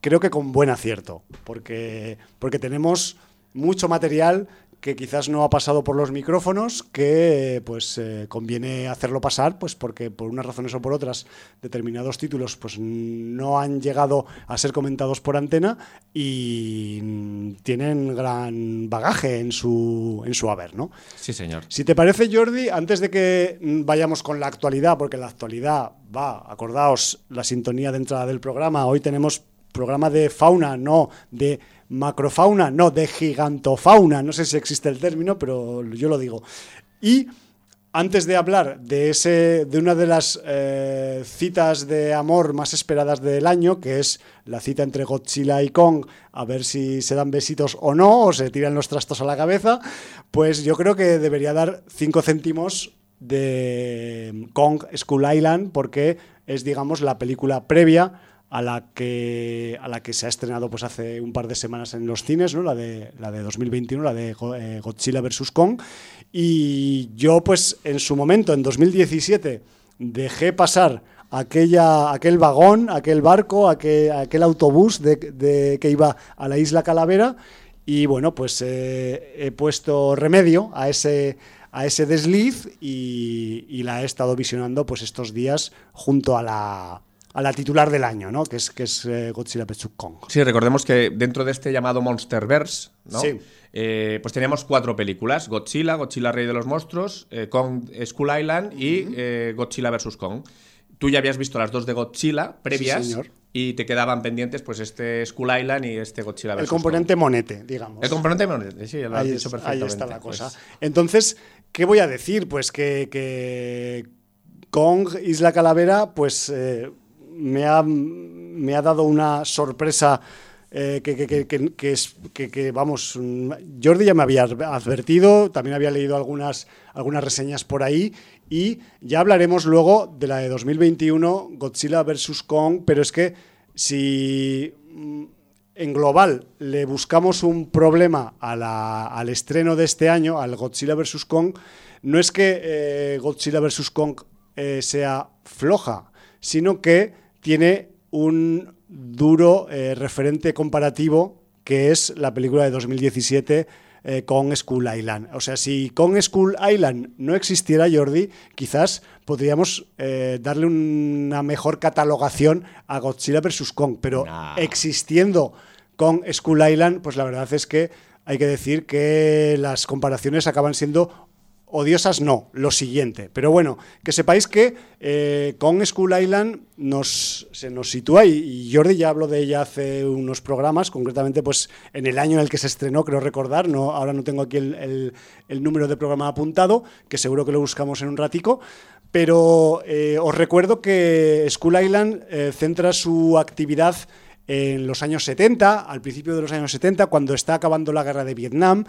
creo que con buen acierto, porque, porque tenemos mucho material que quizás no ha pasado por los micrófonos, que pues eh, conviene hacerlo pasar, pues porque por unas razones o por otras determinados títulos pues no han llegado a ser comentados por antena y tienen gran bagaje en su en su haber, ¿no? Sí, señor. Si te parece, Jordi, antes de que vayamos con la actualidad, porque la actualidad va, acordaos, la sintonía de entrada del programa, hoy tenemos programa de fauna, no de macrofauna, no de gigantofauna, no sé si existe el término, pero yo lo digo. Y antes de hablar de, ese, de una de las eh, citas de amor más esperadas del año, que es la cita entre Godzilla y Kong, a ver si se dan besitos o no, o se tiran los trastos a la cabeza, pues yo creo que debería dar 5 céntimos de Kong Skull Island, porque es, digamos, la película previa a la que a la que se ha estrenado pues hace un par de semanas en los cines, ¿no? La de la de 2021, la de eh, Godzilla vs Kong y yo pues en su momento en 2017 dejé pasar aquella aquel vagón, aquel barco, aquel, aquel autobús de- que iba a la isla Calavera y bueno, pues eh, he puesto remedio a ese a ese desliz y, y la he estado visionando pues estos días junto a la a la titular del año, ¿no? Que es, que es eh, Godzilla vs. Kong. Sí, recordemos que dentro de este llamado Monsterverse, ¿no? Sí. Eh, pues teníamos cuatro películas: Godzilla, Godzilla Rey de los Monstruos, eh, Kong Skull Island y eh, Godzilla vs. Kong. Tú ya habías visto las dos de Godzilla previas señor. y te quedaban pendientes pues este Skull Island y este Godzilla vs. El componente monete, digamos. El componente monete, sí, lo has ahí, dicho es- ahí perfectamente. está la pues. cosa. Entonces, ¿qué voy a decir? Pues que, que Kong Isla Calavera, pues me, ha, me ha dado una sorpresa. eh, que, que- que- que- que vamos, mm, Jordi ya me había advertido, también había leído algunas, algunas reseñas por ahí y ya hablaremos luego de la de 2021, Godzilla vs. Kong, pero es que si mm, en global le buscamos un problema a la- al estreno de este año, al Godzilla vs. Kong, no es que eh, Godzilla vs. Kong eh, sea floja, sino que tiene un duro eh, referente comparativo que es la película de 2017 eh, Kong Skull Island. O sea, si Kong Skull Island no existiera, Jordi, quizás podríamos eh, darle una mejor catalogación a Godzilla vs. Kong, pero existiendo Kong Skull Island, pues la verdad es que hay que decir que las comparaciones acaban siendo odiosas no, lo siguiente. Pero bueno, que sepáis que eh, Kong Skull Island nos, se nos sitúa, y, Jordi ya habló de ella hace unos programas, concretamente pues en el año en el que se estrenó, creo recordar, no, ahora no tengo aquí el, el- número de programa apuntado, que seguro que lo buscamos en un ratico, pero eh, os recuerdo que Skull Island eh, centra su actividad en los años 70, al principio de los años 70, cuando está acabando la guerra de Vietnam,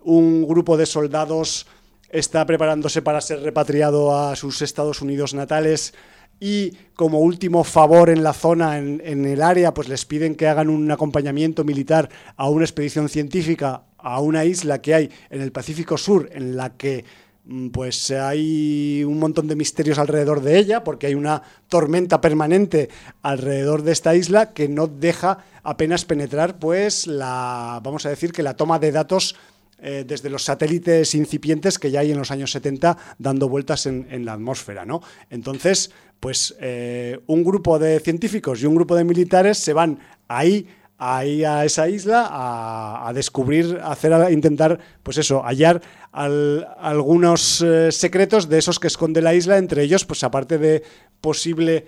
un grupo de soldados está preparándose para ser repatriado a sus Estados Unidos natales y como último favor en la zona, en, en, el área, pues les piden que hagan un acompañamiento militar a una expedición científica a una isla que hay en el Pacífico Sur, en la que mm, pues hay un montón de misterios alrededor de ella, porque hay una tormenta permanente alrededor de esta isla que no deja apenas penetrar, pues la, vamos a decir que la toma de datos eh, desde los satélites incipientes que ya hay en los años 70 dando vueltas en, la atmósfera, ¿no? Entonces, pues eh, un grupo de científicos y un grupo de militares se van ahí ahí a esa isla a, descubrir, a hacer, intentar, pues eso, hallar al, algunos eh, secretos de esos que esconde la isla, entre ellos, pues aparte de posible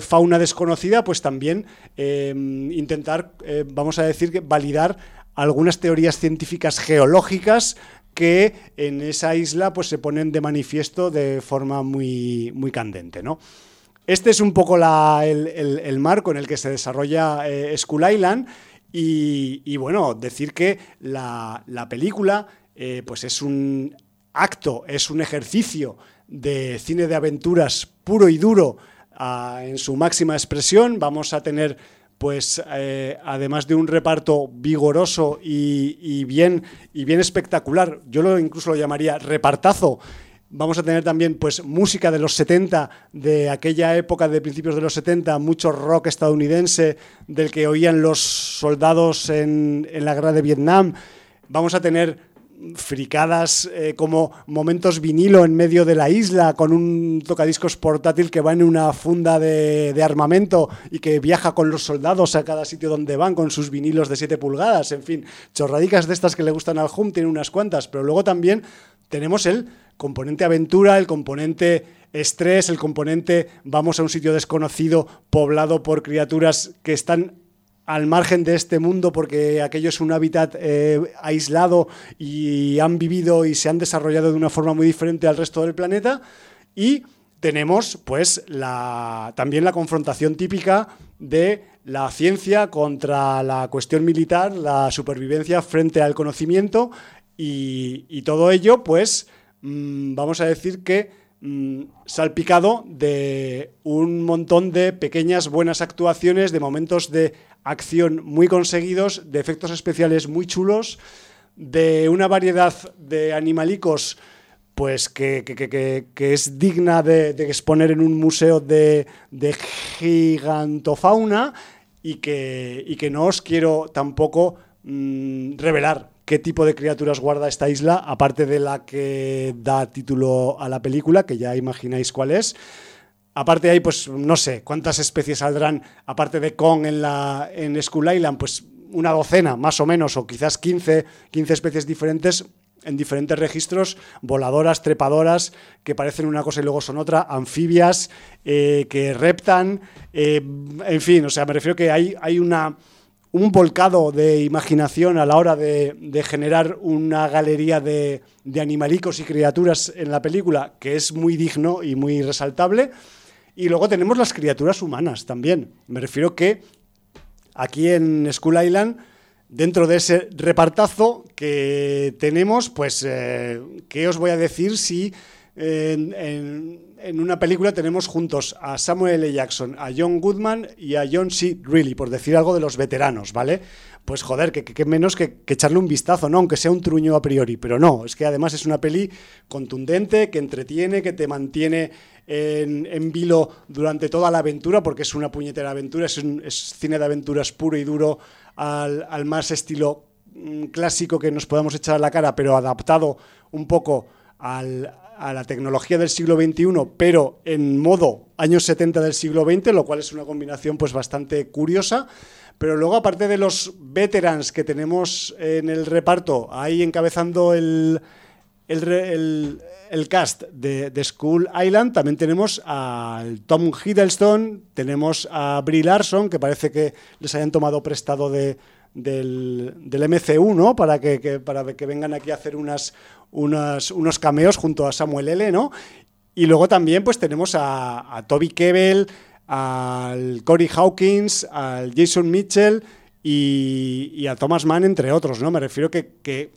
fauna desconocida, pues también intentar, vamos a decir, validar algunas teorías científicas geológicas que en esa isla pues se ponen de manifiesto de forma muy, muy candente, ¿no? Este es un poco la, el, marco en el que se desarrolla eh, Skull Island y, bueno, decir que la, la película eh, pues es un acto, es un ejercicio de cine de aventuras puro y duro uh, en su máxima expresión. Vamos a tener pues eh, además de un reparto vigoroso y, bien, y bien espectacular, yo lo incluso lo llamaría repartazo, Vamos a tener también pues música de los 70, de aquella época de principios de los 70, mucho rock estadounidense del que oían los soldados en la guerra de Vietnam. Vamos a tener fricadas eh, como momentos vinilo en medio de la isla con un tocadiscos portátil que va en una funda de, armamento y que viaja con los soldados a cada sitio donde van con sus vinilos de 7 pulgadas, en fin, chorradicas de estas que le gustan al Hum, tiene unas cuantas, pero luego también tenemos el componente aventura, el componente estrés, el componente vamos a un sitio desconocido poblado por criaturas que están al margen de este mundo porque aquello es un hábitat eh, aislado y han vivido y se han desarrollado de una forma muy diferente al resto del planeta y tenemos pues la, también la confrontación típica de la ciencia contra la cuestión militar, la supervivencia frente al conocimiento y, todo ello pues mmm, vamos a decir que mmm, salpicado de un montón de pequeñas buenas actuaciones, de momentos de acción muy conseguidos, de efectos especiales muy chulos, de una variedad de animalicos pues que, es digna de, exponer en un museo de, gigantofauna y que, no os quiero tampoco mmm, revelar qué tipo de criaturas guarda esta isla, aparte de la que da título a la película, que ya imagináis cuál es. Aparte hay, pues, no sé, cuántas especies saldrán, aparte de Kong en, la, en Skull Island, pues una docena, más o menos, o quizás 15, 15 especies diferentes en diferentes registros, voladoras, trepadoras, que parecen una cosa y luego son otra, anfibias, eh, que reptan, eh, en fin, o sea, me refiero que hay, hay una un volcado de imaginación a la hora de, generar una galería de, de, animalicos y criaturas en la película que es muy digno y muy resaltable. Y luego tenemos las criaturas humanas también. Me refiero que aquí en Skull Island, dentro de ese repartazo que tenemos, pues, eh, ¿qué os voy a decir si en, una película tenemos juntos a Samuel L. Jackson, a John Goodman y a John C. Reilly, por decir algo de los veteranos, ¿vale? Pues joder, que, menos que, echarle un vistazo, ¿no? Aunque sea un truño a priori, pero no, es que además es una peli contundente, que entretiene, que te mantiene en, vilo durante toda la aventura, porque es una puñetera aventura, es, un, cine de aventuras puro y duro al, al más estilo mm, clásico que nos podamos echar a la cara, pero adaptado un poco al, a la tecnología del siglo XXI, pero en modo años 70 del siglo XX, lo cual es una combinación pues bastante curiosa. Pero luego, aparte de los veterans que tenemos en el reparto, ahí encabezando el, el, el, cast de, de, School Island, también tenemos al Tom Hiddleston, tenemos a Brie Larson, que parece que les hayan tomado prestado de, del, del MCU, ¿no? Para que, que, para que vengan aquí a hacer unas, unos cameos junto a Samuel L., ¿no? Y luego también pues tenemos a, a Toby Kebbell, al Corey Hawkins, al Jason Mitchell y, a Thomas Mann, entre otros, ¿no? Me refiero que, que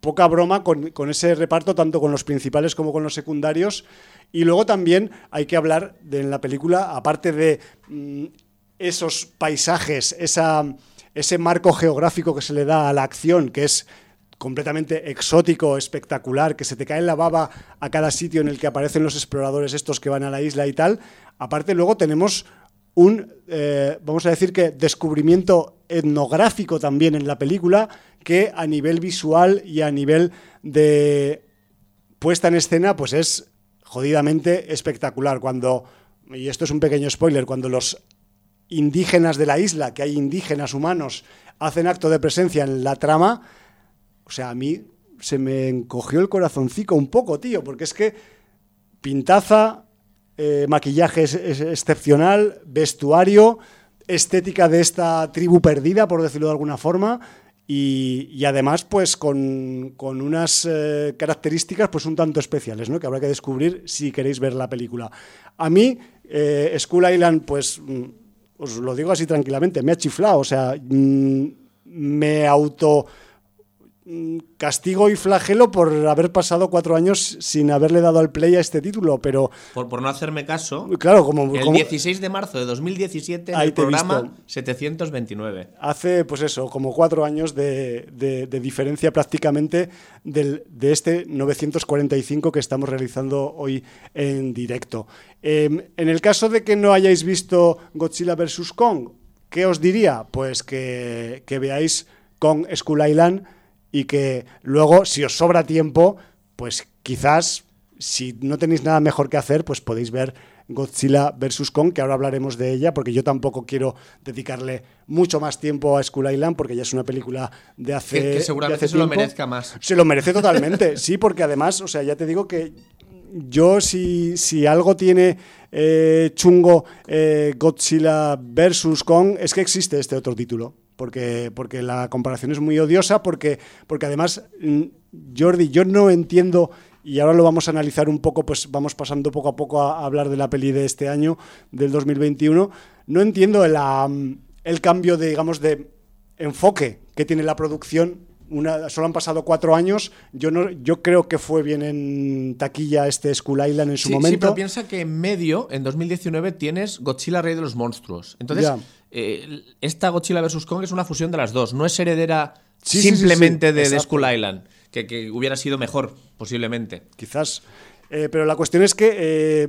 poca broma con, ese reparto, tanto con los principales como con los secundarios. Y luego también hay que hablar de en la película, aparte de mm, esos paisajes, esa, ese marco geográfico que se le da a la acción, que es completamente exótico, espectacular, que se te cae la baba a cada sitio en el que aparecen los exploradores estos que van a la isla y tal. Aparte luego tenemos un, eh, vamos a decir que, descubrimiento etnográfico también en la película, que a nivel visual y a nivel de puesta en escena, pues es jodidamente espectacular. Cuando, y esto es un pequeño spoiler, cuando los indígenas de la isla, que hay indígenas humanos, hacen acto de presencia en la trama, o sea, a mí se me encogió el corazoncico un poco, tío, porque es que pintaza, eh, maquillaje es, excepcional, vestuario, estética de esta tribu perdida, por decirlo de alguna forma, y, además pues con, unas eh, características pues un tanto especiales, ¿no? que habrá que descubrir si queréis ver la película. A mí, eh, School Island, pues mm, os lo digo así tranquilamente, me ha chiflado, o sea, mm, me auto castigo y flagelo por haber pasado cuatro años sin haberle dado al play a este título, pero... Por, no hacerme caso, claro, como, el 16 de marzo de 2017 en el programa 729. Hace, pues eso, como cuatro años de, diferencia prácticamente del, de este 945 que estamos realizando hoy en directo. Em, en el caso de que no hayáis visto Godzilla vs. Kong, ¿qué os diría? Pues que, que veáis Kong Skull Island y que luego, si os sobra tiempo, pues quizás, si no tenéis nada mejor que hacer, pues podéis ver Godzilla vs. Kong, que ahora hablaremos de ella, porque yo tampoco quiero dedicarle mucho más tiempo a Skull Island, porque ya es una película de hace. Que, seguramente se lo merezca más. Se lo merece totalmente, sí, porque además, o sea, ya te digo que yo, si, si algo tiene eh, chungo eh, Godzilla vs. Kong, es que existe este otro título porque, porque la comparación es muy odiosa, porque, porque además, mm, Jordi, yo no entiendo, y ahora lo vamos a analizar un poco, pues vamos pasando poco a poco a, hablar de la peli de este año, del 2021, no entiendo mm, el cambio de, digamos, de enfoque que tiene la producción una, solo han pasado cuatro años. Yo no, yo creo que fue bien en taquilla este Skull Island en su momento. Sí, pero piensa que en medio, en 2019, tienes Godzilla Rey de los Monstruos. Entonces, eh, esta Godzilla vs. Kong es una fusión de las dos. No es heredera simplemente de, Skull Island, que, hubiera sido mejor, posiblemente. Quizás. Eh, pero la cuestión es que eh,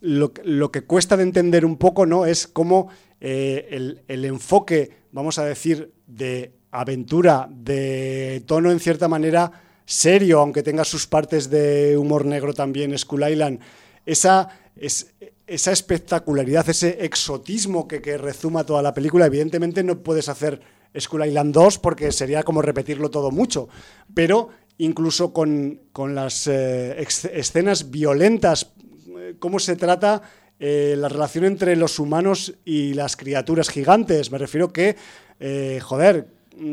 lo, que cuesta de entender un poco no es cómo el, el enfoque, vamos a decir, de aventura de tono en cierta manera serio, aunque tenga sus partes de humor negro también, Skull Island, esa, esa espectacularidad, ese exotismo que, que rezuma toda la película, evidentemente no puedes hacer Skull Island 2 porque sería como repetirlo todo mucho, pero incluso con, las eh, escenas violentas, eh, cómo se trata eh, la relación entre los humanos y las criaturas gigantes, me refiero que, joder,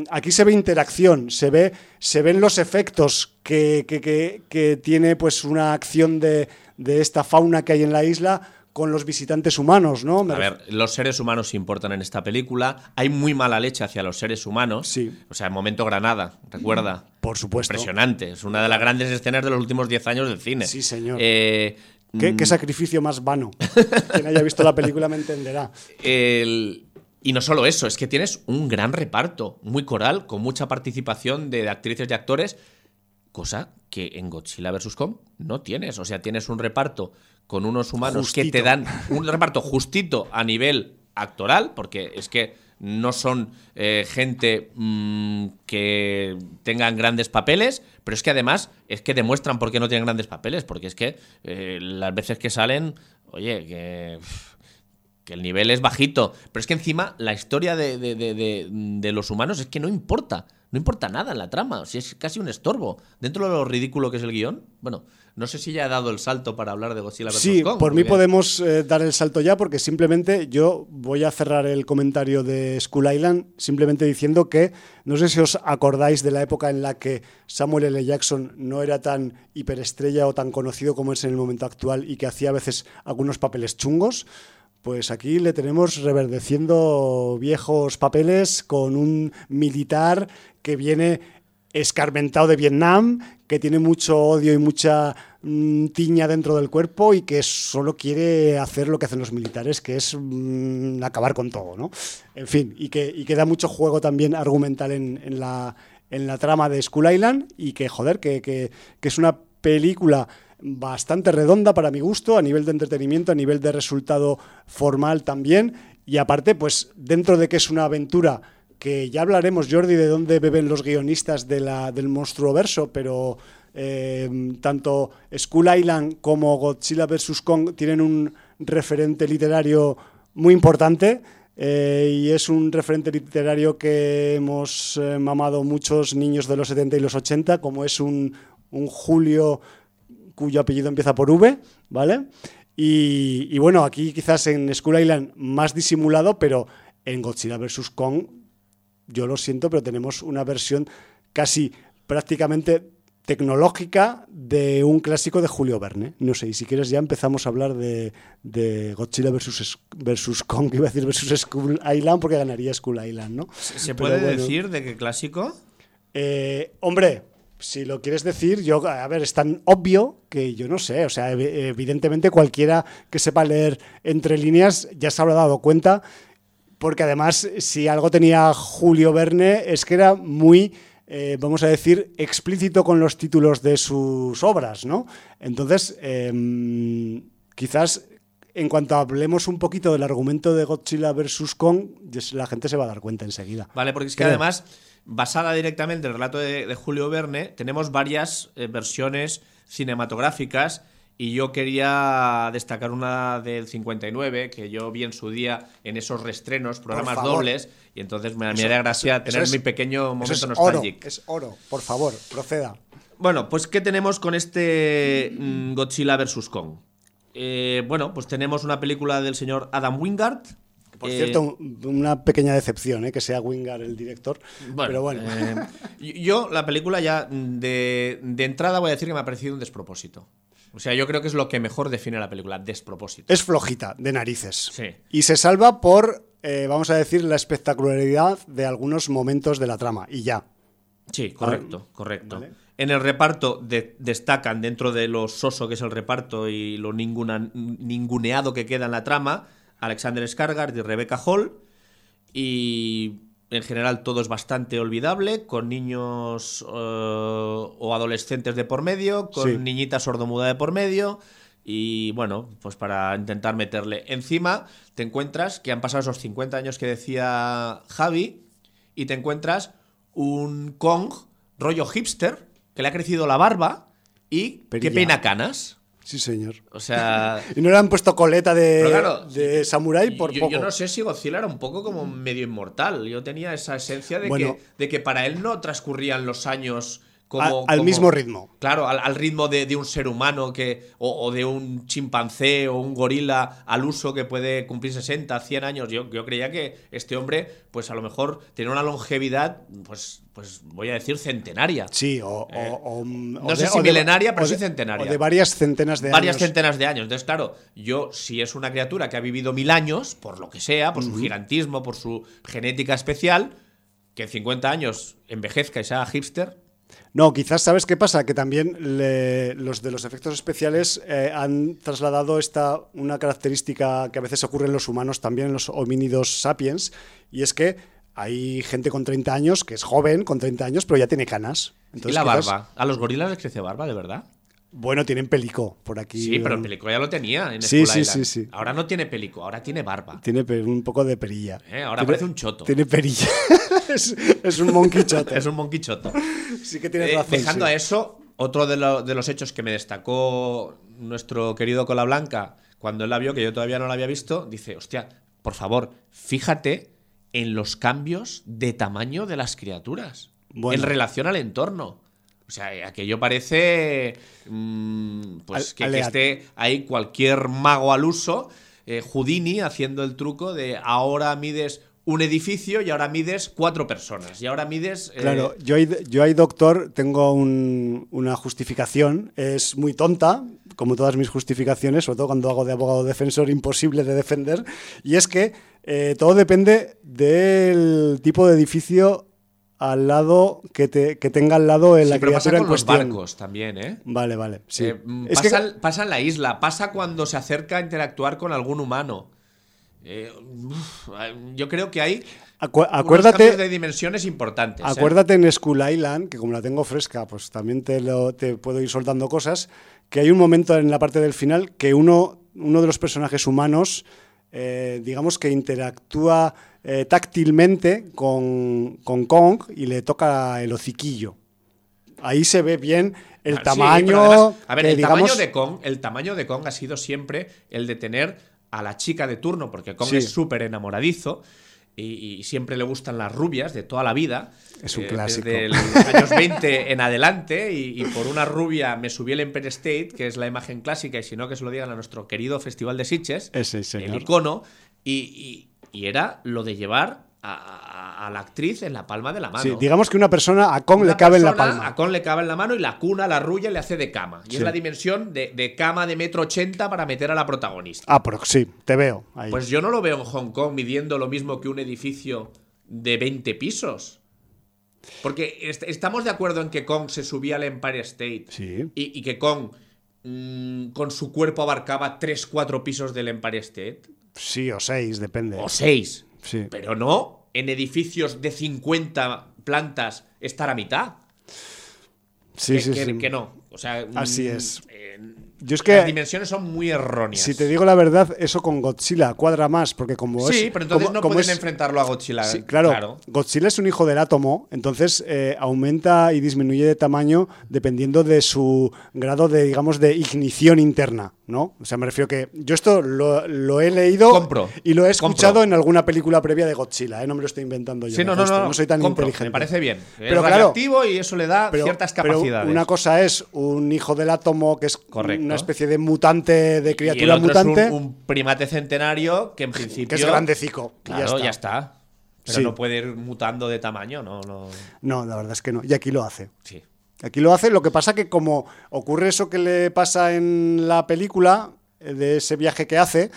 aquí se ve interacción, se, ve, se ven los efectos que, que, tiene pues una acción de, de, esta fauna que hay en la isla con los visitantes humanos, ¿no? A ver, los seres humanos importan en esta película. Hay muy mala leche hacia los seres humanos. Sí. O sea, momento Granada, recuerda. Por supuesto. Impresionante. Es una de las grandes escenas de los últimos 10 años del cine. Sí, señor. Eh, ¿Qué, ¿Qué, mm. sacrificio más vano. Quien haya visto la película me entenderá. El, y no solo eso, es que tienes un gran reparto, muy coral, con mucha participación de actrices y actores, cosa que en Godzilla vs. Kong no tienes. O sea, tienes un reparto con unos humanos que te dan un reparto justito a nivel actoral, porque es que no son eh, gente mm, que tengan grandes papeles, pero es que además es que demuestran por qué no tienen grandes papeles, porque es que eh, las veces que salen, oye, que que el nivel es bajito, pero es que encima la historia de, de, los humanos es que no importa, no importa nada en la trama, o sea, es casi un estorbo. Dentro de lo ridículo que es el guion, bueno, no sé si ya he dado el salto para hablar de Godzilla vs. Sí, por mí podemos eh, dar el salto ya, porque simplemente yo voy a cerrar el comentario de Skull Island simplemente diciendo que no sé si os acordáis de la época en la que Samuel L. Jackson no era tan hiperestrella o tan conocido como es en el momento actual y que hacía a veces algunos papeles chungos pues aquí le tenemos reverdeciendo viejos papeles con un militar que viene escarmentado de Vietnam, que tiene mucho odio y mucha mm, tiña dentro del cuerpo y que solo quiere hacer lo que hacen los militares, que es mm, acabar con todo, ¿no? En fin, y que, y que da mucho juego también argumental en, la, en la trama de Skull Island y que, joder, que, que, que es una película bastante redonda para mi gusto, a nivel de entretenimiento, a nivel de resultado formal también, y aparte, pues dentro de que es una aventura que ya hablaremos, Jordi, de dónde beben los guionistas de del monstruo verso, pero eh, tanto Skull Island como Godzilla vs. Kong tienen un referente literario muy importante. Eh, y es un referente literario que hemos eh, mamado muchos niños de los 70 y los 80, como es un, un Julio cuyo apellido empieza por V, ¿vale? Y, y, bueno, aquí quizás en Skull Island más disimulado, pero en Godzilla vs. Kong, yo lo siento, pero tenemos una versión casi prácticamente tecnológica de un clásico de Julio Verne. No sé, y si quieres ya empezamos a hablar de, de Godzilla versus, versus Kong, iba a decir versus Skull Island, porque ganaría Skull Island, ¿no? ¿Se puede bueno, decir de qué clásico? Eh, hombre, si lo quieres decir, yo, a ver, es tan obvio que yo no sé. O sea, evidentemente cualquiera que sepa leer entre líneas ya se habrá dado cuenta, porque además, si algo tenía Julio Verne, es que era muy. Eh, vamos a decir, explícito con los títulos de sus obras, ¿no? Entonces, eh, quizás en cuanto hablemos un poquito del argumento de Godzilla versus Kong, la gente se va a dar cuenta enseguida. Vale, porque es que Creo. además basada directamente en el relato de, de Julio Verne, tenemos varias eh, versiones cinematográficas y yo quería destacar una del 59 que yo vi en su día en esos restrenos, programas dobles, y entonces me, me haría gracia tener es, mi pequeño momento es nostálgico. Oro, es oro, por favor, proceda. Bueno, pues ¿qué tenemos con este mm, Godzilla vs. Kong? Eh, bueno, pues tenemos una película del señor Adam Wingard, por eh, cierto, una pequeña decepción, ¿eh? que sea Wingard el director. Bueno, pero bueno. Eh, yo, la película ya de, de, entrada voy a decir que me ha parecido un despropósito. O sea, yo creo que es lo que mejor define la película, despropósito. Es flojita, de narices. Sí. Y se salva por, eh, vamos a decir, la espectacularidad de algunos momentos de la trama. Y ya. Sí, correcto, ¿Vale? correcto. ¿Vale? En el reparto de, destacan, dentro de lo soso que es el reparto y lo ninguna, ninguneado que queda en la trama, Alexander Skarsgård y Rebecca Hall y en general todo es bastante olvidable, con niños uh, o adolescentes de por medio, con sí. niñita sordomuda de por medio. Y bueno, pues para intentar meterle encima, te encuentras que han pasado esos 50 años que decía Javi, y te encuentras un Kong rollo hipster, que le ha crecido la barba y Pero que ya. peina canas. Sí, señor. O sea. y no le han puesto coleta de, claro, de samurái por yo, poco. Yo no sé si Godzilla era un poco como medio inmortal. Yo tenía esa esencia de, bueno, que, de que para él no transcurrían los años. Como, al como, mismo ritmo. Claro, al, al ritmo de, de, un ser humano que, o, o, de un chimpancé o un gorila al uso que puede cumplir 60, 100 años. Yo, yo creía que este hombre, pues a lo mejor tiene una longevidad, pues, pues voy a decir centenaria. Sí, o. Eh, o, o no sé si milenaria, pero sí centenaria. O de varias centenas de varias años. Varias centenas de años. Entonces, claro, yo, si es una criatura que ha vivido mil años, por lo que sea, por uh -huh. su gigantismo, por su genética especial, que en 50 años envejezca y sea hipster, no, quizás sabes qué pasa, que también le, los de los efectos especiales eh, han trasladado esta una característica que a veces ocurre en los humanos, también en los homínidos sapiens, y es que hay gente con 30 años que es joven, con 30 años, pero ya tiene canas. Entonces, ¿Y la quizás... barba? ¿A los gorilas les crece barba, de verdad? Bueno, tienen pelico por aquí. Sí, pero el pelico ya lo tenía en sí, sí, sí, sí, Ahora no tiene pelico, ahora tiene barba. Tiene un poco de perilla. ¿Eh? Ahora tiene, parece un choto. Tiene perilla. es, es, un monkey choto. es un monkey choto. sí que tienes razón. Eh, dejando sí. a eso, otro de, lo, de, los hechos que me destacó nuestro querido Cola Blanca cuando él la vio, que yo todavía no la había visto, dice, hostia, por favor, fíjate en los cambios de tamaño de las criaturas bueno. en relación al entorno. O sea, aquello parece mmm, pues que, que, esté ahí cualquier mago al uso, eh, Houdini haciendo el truco de ahora mides un edificio y ahora mides cuatro personas. Y ahora mides. Eh... Claro, yo ahí, yo ahí, doctor, tengo un, una justificación. Es muy tonta, como todas mis justificaciones, sobre todo cuando hago de abogado defensor imposible de defender, y es que eh, todo depende del tipo de edificio al lado que, te, que tenga al lado en Sí, la pero pasa criatura con en los cuestión. barcos también, ¿eh? Vale, vale. Sí. Eh, es pasa, que pasa en la isla, pasa cuando se acerca a interactuar con algún humano. Eh, uf, yo creo que hay acu- acuérdate, de dimensiones importantes. ¿eh? Acuérdate en Skull Island, que como la tengo fresca, pues también te, lo, te puedo ir soltando cosas, que hay un momento en la parte del final que uno, uno de los personajes humanos, eh, digamos que interactúa táctilmente con, con Kong y le toca el hociquillo. Ahí se ve bien el Ah, tamaño. además, a ver, que, el digamos- tamaño de Kong, el tamaño de Kong ha sido siempre el de tener a la chica de turno, porque Kong Sí. es súper enamoradizo. Y, y siempre le gustan las rubias de toda la vida. eh, Es un clásico. Desde los años 20 en adelante. Y, y por una rubia me subí el Empire State, que es la imagen clásica, y si no, que se lo digan a nuestro querido Festival de Sitges. Ese. El icono. Y, y- y era lo de llevar a, a- la actriz en la palma de la mano. Sí, digamos que una persona a Kong Una le cabe en la palma. A Con le cabe en la mano y la cuna, la rulla, le hace de cama. Y Sí. es la dimensión de, de cama de metro ochenta para meter a la protagonista. Ah, pero sí, te veo. Ahí. Pues yo no lo veo en Hong Kong midiendo lo mismo que un edificio de 20 pisos. Porque est- estamos de acuerdo en que Kong se subía al Empire State Sí. y, y que Kong mm, con su cuerpo abarcaba 3-4 pisos del Empire State. Sí, o seis, depende. O 6. Sí. Pero no en edificios de 50 plantas estar a mitad. Sí, que, sí, que- sí. que no. O sea, Así mm, es. eh, Yo es que- las dimensiones son muy erróneas. Si te digo la verdad, eso con Godzilla cuadra más, porque como es. sí, pero entonces como- no como pueden es- enfrentarlo a Godzilla. Sí, claro, Godzilla es un hijo del átomo, entonces eh, aumenta y disminuye de tamaño dependiendo de su grado de, digamos, de ignición interna, ¿no? O sea, me refiero que yo esto lo, lo he leído Compro, y lo he escuchado compro. en alguna película previa de Godzilla, ¿eh? No me lo estoy inventando yo. Sí, no, soy tan compro, inteligente. Me parece bien. Pero es claro, y eso le da pero, ciertas pero capacidades. una cosa es un hijo del átomo que es Correcto. Una especie de mutante, de y el criatura otro mutante, es un, un primate centenario que en principio. que es grandecico. Claro, ya está. Pero Sí. no puede ir mutando de tamaño, no, no. No, la verdad es que no. Y aquí lo hace. Sí. Aquí lo hace, lo que pasa que como ocurre eso que le pasa en la película, eh, de ese viaje que hace,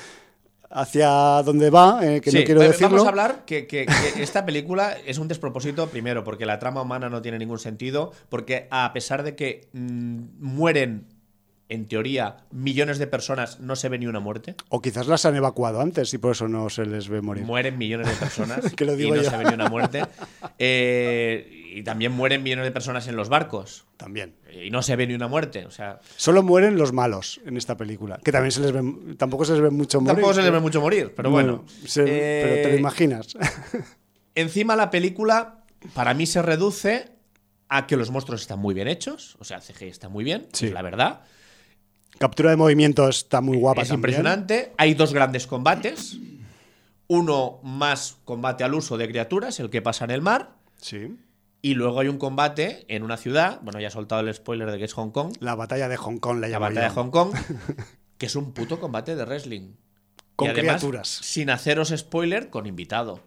hacia donde va, eh, que Sí, no quiero va- decirlo. Vamos a hablar que, que- que esta película es un despropósito, primero, porque la trama humana no tiene ningún sentido, porque a pesar de que mm, mueren, en teoría, millones de personas, no se ve ni una muerte. O quizás las han evacuado antes y por eso no se les ve morir. Mueren millones de personas Que lo y no yo. se ve ni una muerte. Eh, y también mueren millones de personas en los barcos. También. Y no se ve ni una muerte. O sea, Solo mueren los malos en esta película. Que también se les ve, tampoco se les ve mucho morir. tampoco se les ve mucho morir, pero bueno. se- pero te lo Eh, imaginas. Encima la película, para mí se reduce a que los monstruos están muy bien hechos, o sea, el CGI está muy bien, Sí. es la verdad. Captura de movimiento está muy guapa es también. impresionante. Hay dos grandes combates. Uno más combate al uso de criaturas, el que pasa en el mar. Sí. Y luego hay un combate en una ciudad. Bueno, ya he soltado el spoiler de que es Hong Kong. La batalla de Hong Kong la La batalla yo. de Hong Kong. Que es un puto combate de wrestling. Con y además, criaturas. Sin haceros spoiler, con invitado.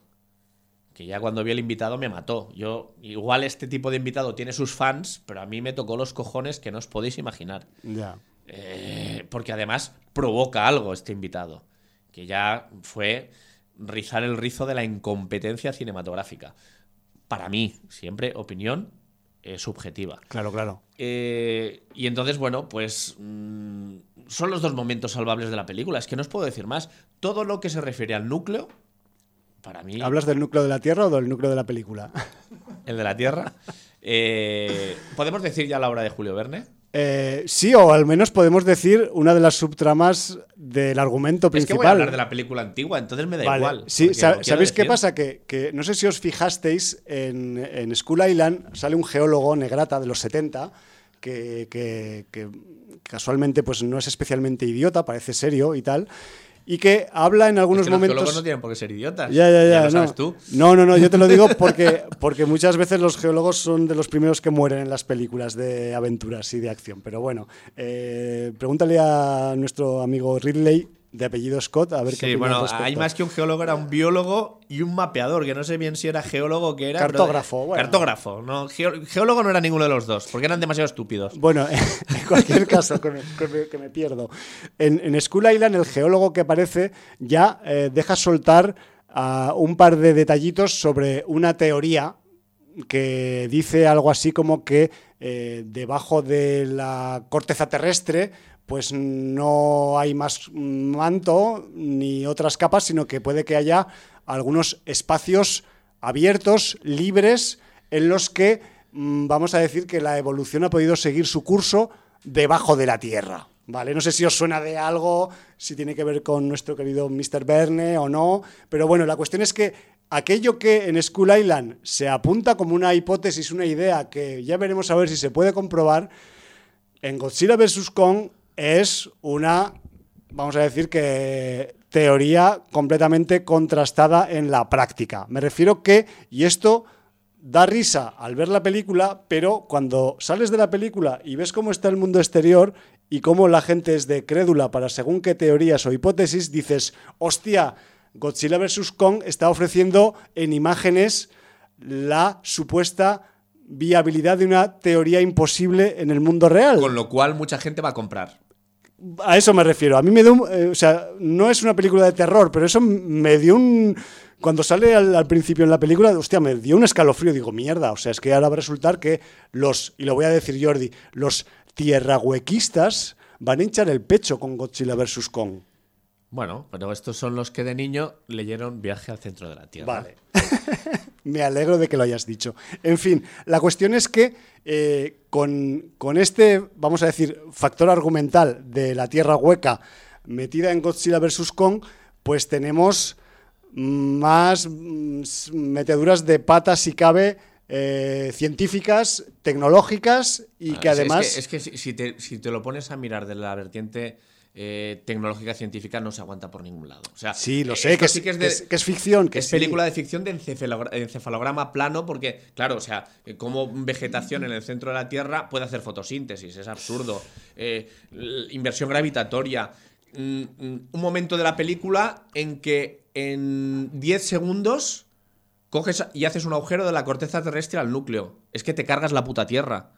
Que ya cuando vi el invitado me mató. Yo, igual este tipo de invitado tiene sus fans, pero a mí me tocó los cojones que no os podéis imaginar. Ya. Eh, porque además provoca algo este invitado. Que ya fue rizar el rizo de la incompetencia cinematográfica. Para mí, siempre opinión eh, subjetiva. Claro, claro. Eh, y entonces, bueno, pues mm, son los dos momentos salvables de la película. Es que no os puedo decir más. Todo lo que se refiere al núcleo, para mí, ¿Hablas del núcleo de la Tierra o del núcleo de la película? el de la Tierra, eh, ¿podemos decir ya la obra de Julio Verne? Eh, sí, o al menos podemos decir una de las subtramas del argumento Es que principal. voy a hablar de la película antigua, entonces me da Vale. igual. Sí, ¿sabéis qué pasa? Que, que no sé si os fijasteis, en, en Skull Island sale un geólogo negrata de los 70 que, que- que casualmente pues, no es especialmente idiota, parece serio y tal, y que habla en algunos Es que los momentos... geólogos no tienen por qué ser idiotas. Ya, ya, ya. lo no. sabes tú. No, no, no, yo te lo digo porque, porque muchas veces los geólogos son de los primeros que mueren en las películas de aventuras y de acción. Pero bueno, eh, pregúntale a nuestro amigo Ridley de apellido Scott, a ver qué Sí, bueno, hay más que un geólogo, era un biólogo y un mapeador, que no sé bien si era geólogo o qué era. pero- Cartógrafo, bueno. Cartógrafo, no, geólogo no era ninguno de los dos, porque eran demasiado estúpidos. Bueno, en cualquier caso, que me, que me- que pierdo. En, en Skull Island, el geólogo que aparece ya eh, deja soltar un par de detallitos sobre una teoría que dice algo así como que eh, debajo de la corteza terrestre pues no hay más manto ni otras capas, sino que puede que haya algunos espacios abiertos, libres, en los que mm, vamos a decir que la evolución ha podido seguir su curso debajo de la Tierra. ¿Vale? No sé si os suena de algo, si tiene que ver con nuestro querido Mr. Verne o no, pero bueno, la cuestión es que aquello que en Skull Island se apunta como una hipótesis, una idea que ya veremos a ver si se puede comprobar, en Godzilla vs. Kong es una, vamos a decir que teoría completamente contrastada en la práctica. Me refiero que, y esto da risa al ver la película, pero cuando sales de la película y ves cómo está el mundo exterior y cómo la gente es de crédula para según qué teorías o hipótesis, dices, hostia, Godzilla vs. Kong está ofreciendo en imágenes la supuesta viabilidad de una teoría imposible en el mundo real. Con lo cual mucha gente va a comprar. A eso me refiero. A mí me dio un, eh, o sea, no es una película de terror, pero eso me dio un cuando sale al, al principio en la película, hostia, me dio un escalofrío. Digo, mierda, o sea, es que ahora va a resultar que los, y lo voy a decir Jordi, los tierrahuequistas van a hinchar el pecho con Godzilla vs. Kong. Bueno, pero estos son los que de niño leyeron Viaje al centro de la Tierra. Vale. Me alegro de que lo hayas dicho. En fin, la cuestión es que eh, con, con este, vamos a decir, factor argumental de la Tierra hueca metida en Godzilla vs. Kong, pues tenemos más mm, meteduras de patas, si cabe, eh, científicas, tecnológicas y Ah, que además... Es que, es que si, si te, si te lo pones a mirar de la vertiente eh, tecnológica científica, no se aguanta por ningún lado. O sea, Sí, lo eh, sé, que sí que es, que de- es- que es ficción. Que es sí. película de ficción de encefalogra- encefalograma plano, porque, claro, o sea, eh, como vegetación en el centro de la Tierra puede hacer fotosíntesis, es absurdo. Eh, inversión gravitatoria. Mm, mm, un momento de la película en que en 10 segundos coges y haces un agujero de la corteza terrestre al núcleo. Es que te cargas la puta Tierra.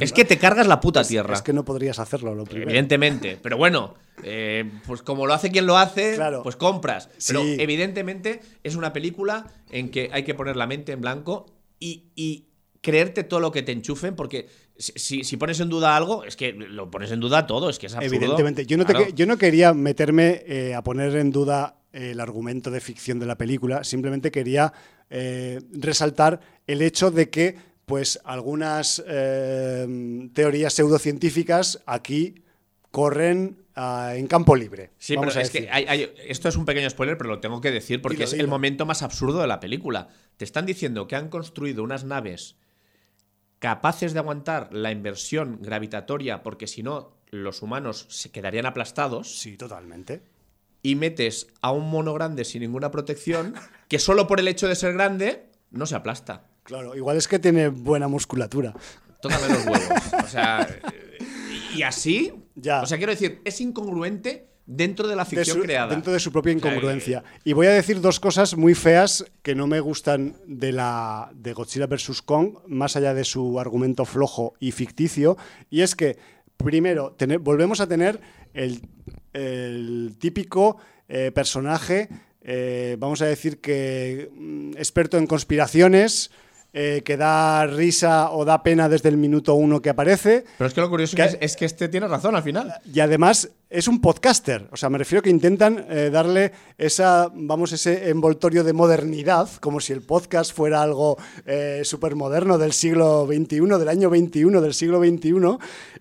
Es que te cargas la puta Tierra. Es que no podrías hacerlo, lo primero. Evidentemente, pero bueno, eh, pues como lo hace quien lo hace, Claro. pues compras. Pero Sí. evidentemente es una película en que hay que poner la mente en blanco y, y creerte todo lo que te enchufen, porque si, pones en duda algo, es que lo pones en duda todo, es que es absurdo. Evidentemente. Yo no, te Claro. que- yo no quería meterme eh, a poner en duda eh, el argumento de ficción de la película, simplemente quería eh, resaltar el hecho de que pues algunas eh, teorías pseudocientíficas aquí corren ah, en campo libre. Sí, vamos pero a es que hay- hay- esto es un pequeño spoiler, pero lo tengo que decir porque Dilo, es dilo. el momento más absurdo de la película. Te están diciendo que han construido unas naves capaces de aguantar la inversión gravitatoria, porque si no, los humanos se quedarían aplastados, Sí, totalmente. y metes a un mono grande sin ninguna protección, que solo por el hecho de ser grande no se aplasta. Claro, igual es que tiene buena musculatura. Tócame los huevos. O sea, y así, Ya. o sea, quiero decir, es incongruente dentro de la de ficción su- creada. dentro de su propia O sea, incongruencia. Y voy a decir dos cosas muy feas que no me gustan de la de Godzilla vs. Kong, más allá de su argumento flojo y ficticio. Y es que, primero, tener- volvemos a tener el, el típico eh, personaje, eh, vamos a decir que mm, experto en conspiraciones. Eh, que da risa o da pena desde el minuto uno que aparece. Pero es que lo curioso Que- es, es que este tiene razón al final. Y además es un podcaster. O sea, me refiero que intentan eh, darle esa, vamos, ese envoltorio de modernidad, como si el podcast fuera algo eh, súper moderno del siglo XXI, del año 21, del siglo XXI.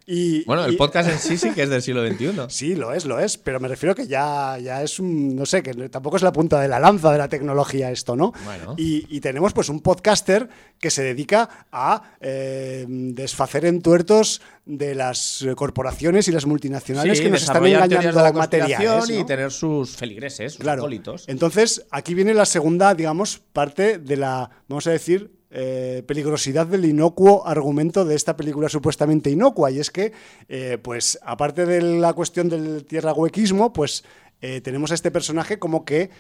Y, Bueno, el y- podcast en sí sí que es del siglo XXI. Sí, lo es, lo es, pero me refiero que ya, ya es un, no sé, que tampoco es la punta de la lanza de la tecnología esto, ¿no? Bueno. Y, y tenemos pues un podcaster que se dedica a eh, desfacer entuertos de las corporaciones y las multinacionales Sí, que nos están engañando la materiales. ¿no? y tener sus feligreses, sus Claro. acólitos. Entonces, aquí viene la segunda, digamos, parte de la, vamos a decir, eh, peligrosidad del inocuo argumento de esta película supuestamente inocua. Y es que, eh, pues, aparte de la cuestión del tierra huequismo, pues eh, tenemos a este personaje como que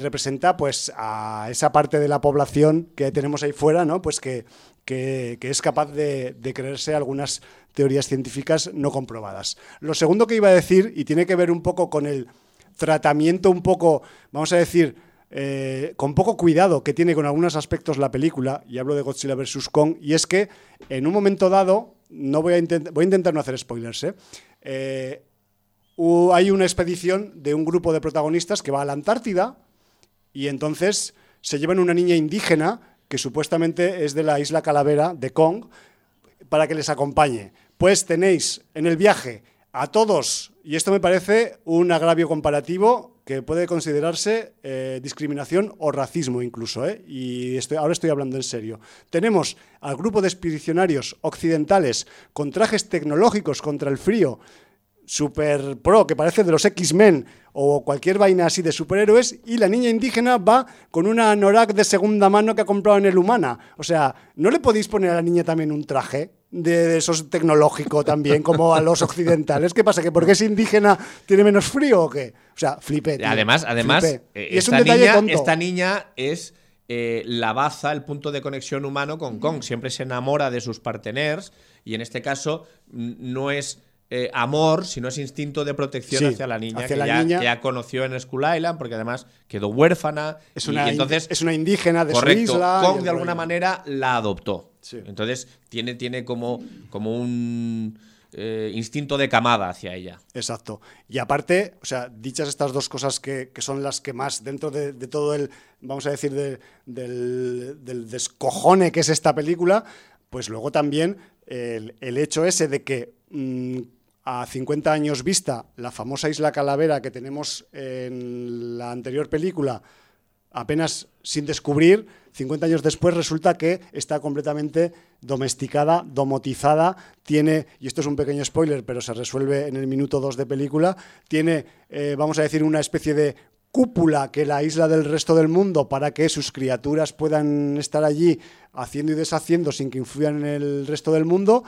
representa pues a esa parte de la población que tenemos ahí fuera, ¿no? Pues que, que, es capaz de, creerse algunas teorías científicas no comprobadas. Lo segundo que iba a decir, y tiene que ver un poco con el tratamiento un poco, vamos a decir, eh, con poco cuidado que tiene con algunos aspectos la película, y hablo de Godzilla vs. Kong, y es que en un momento dado, no voy a, voy a intentar no hacer spoilers, ¿eh? Eh, hay una expedición de un grupo de protagonistas que va a la Antártida y entonces se llevan una niña indígena que supuestamente es de la isla Calavera de Kong para que les acompañe. Pues tenéis en el viaje a todos, y esto me parece un agravio comparativo que puede considerarse eh, discriminación o racismo incluso, ¿eh? y ahora estoy hablando en serio. Tenemos al grupo de expedicionarios occidentales con trajes tecnológicos contra el frío, super pro, que parece de los X-Men o cualquier vaina así de superhéroes, y la niña indígena va con una anorak de segunda mano que ha comprado en el Humana. O sea, ¿no le podéis poner a la niña también un traje? De esos tecnológico también, como a los occidentales. ¿Qué pasa? ¿Que porque es indígena tiene menos frío o qué? O sea, flipé. Además, además eh, es un niña, esta niña es eh, la baza, el punto de conexión humano con Kong. Siempre se enamora de sus parteners y en este caso no es eh, amor, sino es instinto de protección hacia la niña, que, ya, conoció en Skull Island, porque además quedó huérfana. Es una, y entonces, es una indígena de correcto, su isla. Kong de alguna manera la adoptó. Entonces tiene, tiene como, como un eh, instinto de camada hacia ella. Exacto. Y aparte, o sea, dichas estas dos cosas que, son las que más dentro de, todo el, vamos a decir, del, descojone que es esta película, pues luego también el, hecho ese de que mm, a 50 años vista, la famosa Isla Calavera que tenemos en la anterior película, apenas sin descubrir, 50 años después resulta que está completamente domesticada, domotizada, tiene, y esto es un pequeño spoiler, pero se resuelve en el minuto 2 de película, tiene, eh, vamos a decir, una especie de cúpula que la isla del resto del mundo para que sus criaturas puedan estar allí haciendo y deshaciendo sin que influyan en el resto del mundo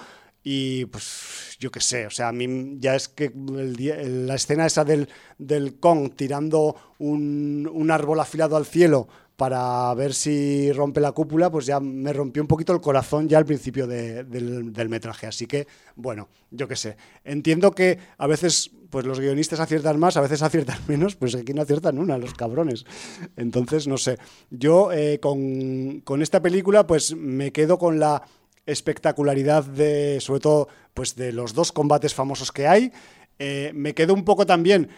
y pues yo qué sé, o sea, a mí ya es que la escena esa del, del Kong tirando un, un árbol afilado al cielo para ver si rompe la cúpula, pues ya me rompió un poquito el corazón ya al principio del, metraje. Así que, bueno, yo qué sé. Entiendo que a veces pues los guionistas aciertan más, a veces aciertan menos, pues aquí no aciertan una, los cabrones. Entonces, no sé. Yo eh, con, con esta película pues me quedo con la espectacularidad de, sobre todo, pues de los dos combates famosos que hay. Eh, me quedo un poco también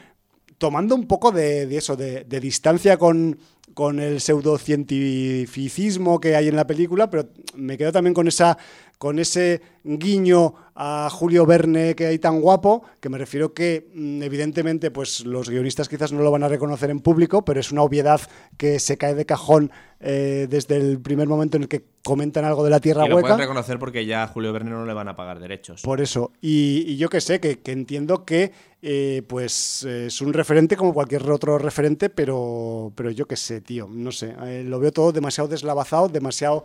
tomando un poco de, eso, de, distancia con, con el pseudocientificismo que hay en la película, pero me quedo también con esa con ese guiño a Julio Verne que hay tan guapo, que me refiero que mm, evidentemente pues los guionistas quizás no lo van a reconocer en público, pero es una obviedad que se cae de cajón eh, desde el primer momento en el que comentan algo de la Tierra y lo pueden reconocer porque ya a Julio Verne no le van a pagar derechos. Por eso. Y, yo que sé, que, entiendo que eh, pues es un referente como cualquier otro referente, pero, pero yo que sé, tío, no sé. Eh, lo veo todo demasiado deslavazado, demasiado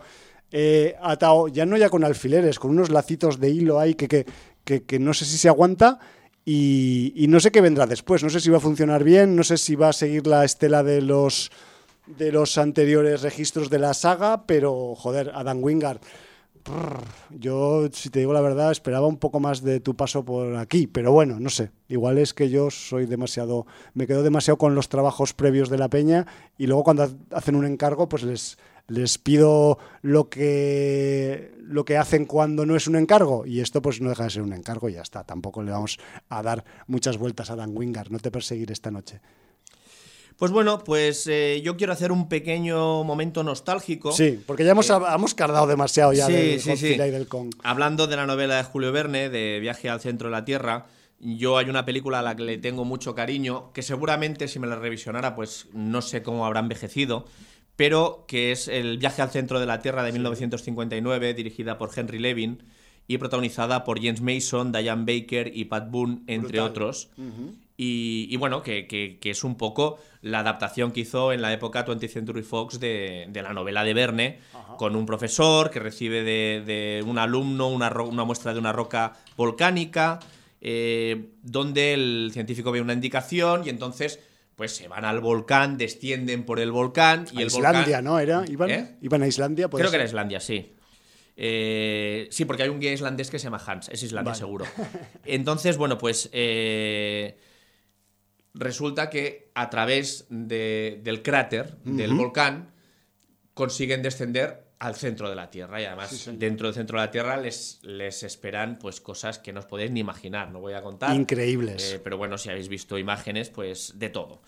eh, atado, ya no ya con alfileres, con unos lacitos de hilo ahí que, que, no sé si se aguanta y, no sé qué vendrá después. No sé si va a funcionar bien, no sé si va a seguir la estela de los de los anteriores registros de la saga, pero joder, Adam Wingard. Yo, si te digo la verdad, esperaba un poco más de tu paso por aquí, pero bueno, no sé. Igual es que yo soy demasiado, me quedo demasiado con los trabajos previos de la peña y luego cuando hacen un encargo, pues les, les pido lo que, lo que hacen cuando no es un encargo y esto pues no deja de ser un encargo y ya está. Tampoco le vamos a dar muchas vueltas a Dan Wingard, no te perseguir esta noche. Pues bueno, pues eh, yo quiero hacer un pequeño momento nostálgico. Sí, porque ya hemos, eh, hemos cardado demasiado ya del y del Kong. Hablando de la novela de Julio Verne, de Viaje al centro de la Tierra, yo hay una película a la que le tengo mucho cariño, que seguramente si me la revisionara, pues no sé cómo habrá envejecido, pero que es El viaje al centro de la Tierra de 1959, dirigida por Henry Levin y protagonizada por James Mason, Diane Baker y Pat Boone, entre otros. Y, y bueno, que, que- que es un poco la adaptación que hizo en la época 20th Century Fox de, de la novela de Verne, con un profesor que recibe de, de un alumno una muestra de una roca volcánica, eh, donde el científico ve una indicación y entonces pues se van al volcán, descienden por el volcán y A el Islandia, volcán... ¿no? ¿Era? ¿Iban, ¿Eh? ¿Iban a Islandia? Puede Creo que era. Islandia, sí. Eh, sí, porque hay un guía islandés que se llama Hans, es Islandia Vale. seguro. Entonces, bueno, pues eh, resulta que a través de- del cráter del volcán consiguen descender al centro de la Tierra y además Sí, dentro del centro de la Tierra les, les esperan pues cosas que no os podéis ni imaginar, no voy a contar. Increíbles. Eh, pero bueno, si habéis visto imágenes, pues de todo.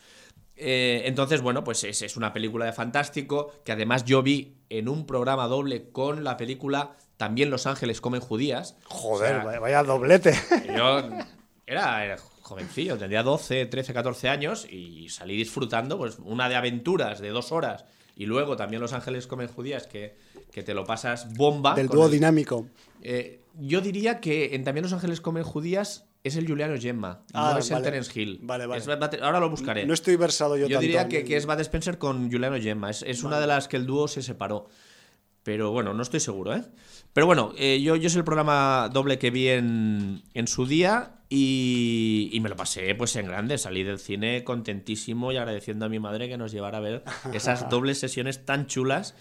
Eh, entonces, bueno, pues es, es una película de fantástico que además yo vi en un programa doble con la película También Los Ángeles comen judías. Joder, O sea, vaya, vaya doblete. yo era, era jovencillo, tendría 12, 13, 14 años y salí disfrutando pues una de aventuras de dos horas y luego también Los Ángeles comen judías que, que te lo pasas bomba. Del dúo el- dinámico. eh, yo diría que en También Los Ángeles comen judías es el Juliano Gemma, Ah, no es vale. el Terence Hill. Vale, vale. Es ahora lo buscaré. No estoy versado yo, yo tanto diría que, que es Bud Spencer con Juliano Gemma. Es, es una de las que el dúo se separó. Pero bueno, no estoy seguro, ¿eh? Pero bueno, eh, yo, yo es el programa doble que vi en, en su día y, y me lo pasé pues en grande. Salí del cine contentísimo y agradeciendo a mi madre que nos llevara a ver esas dobles sesiones tan chulas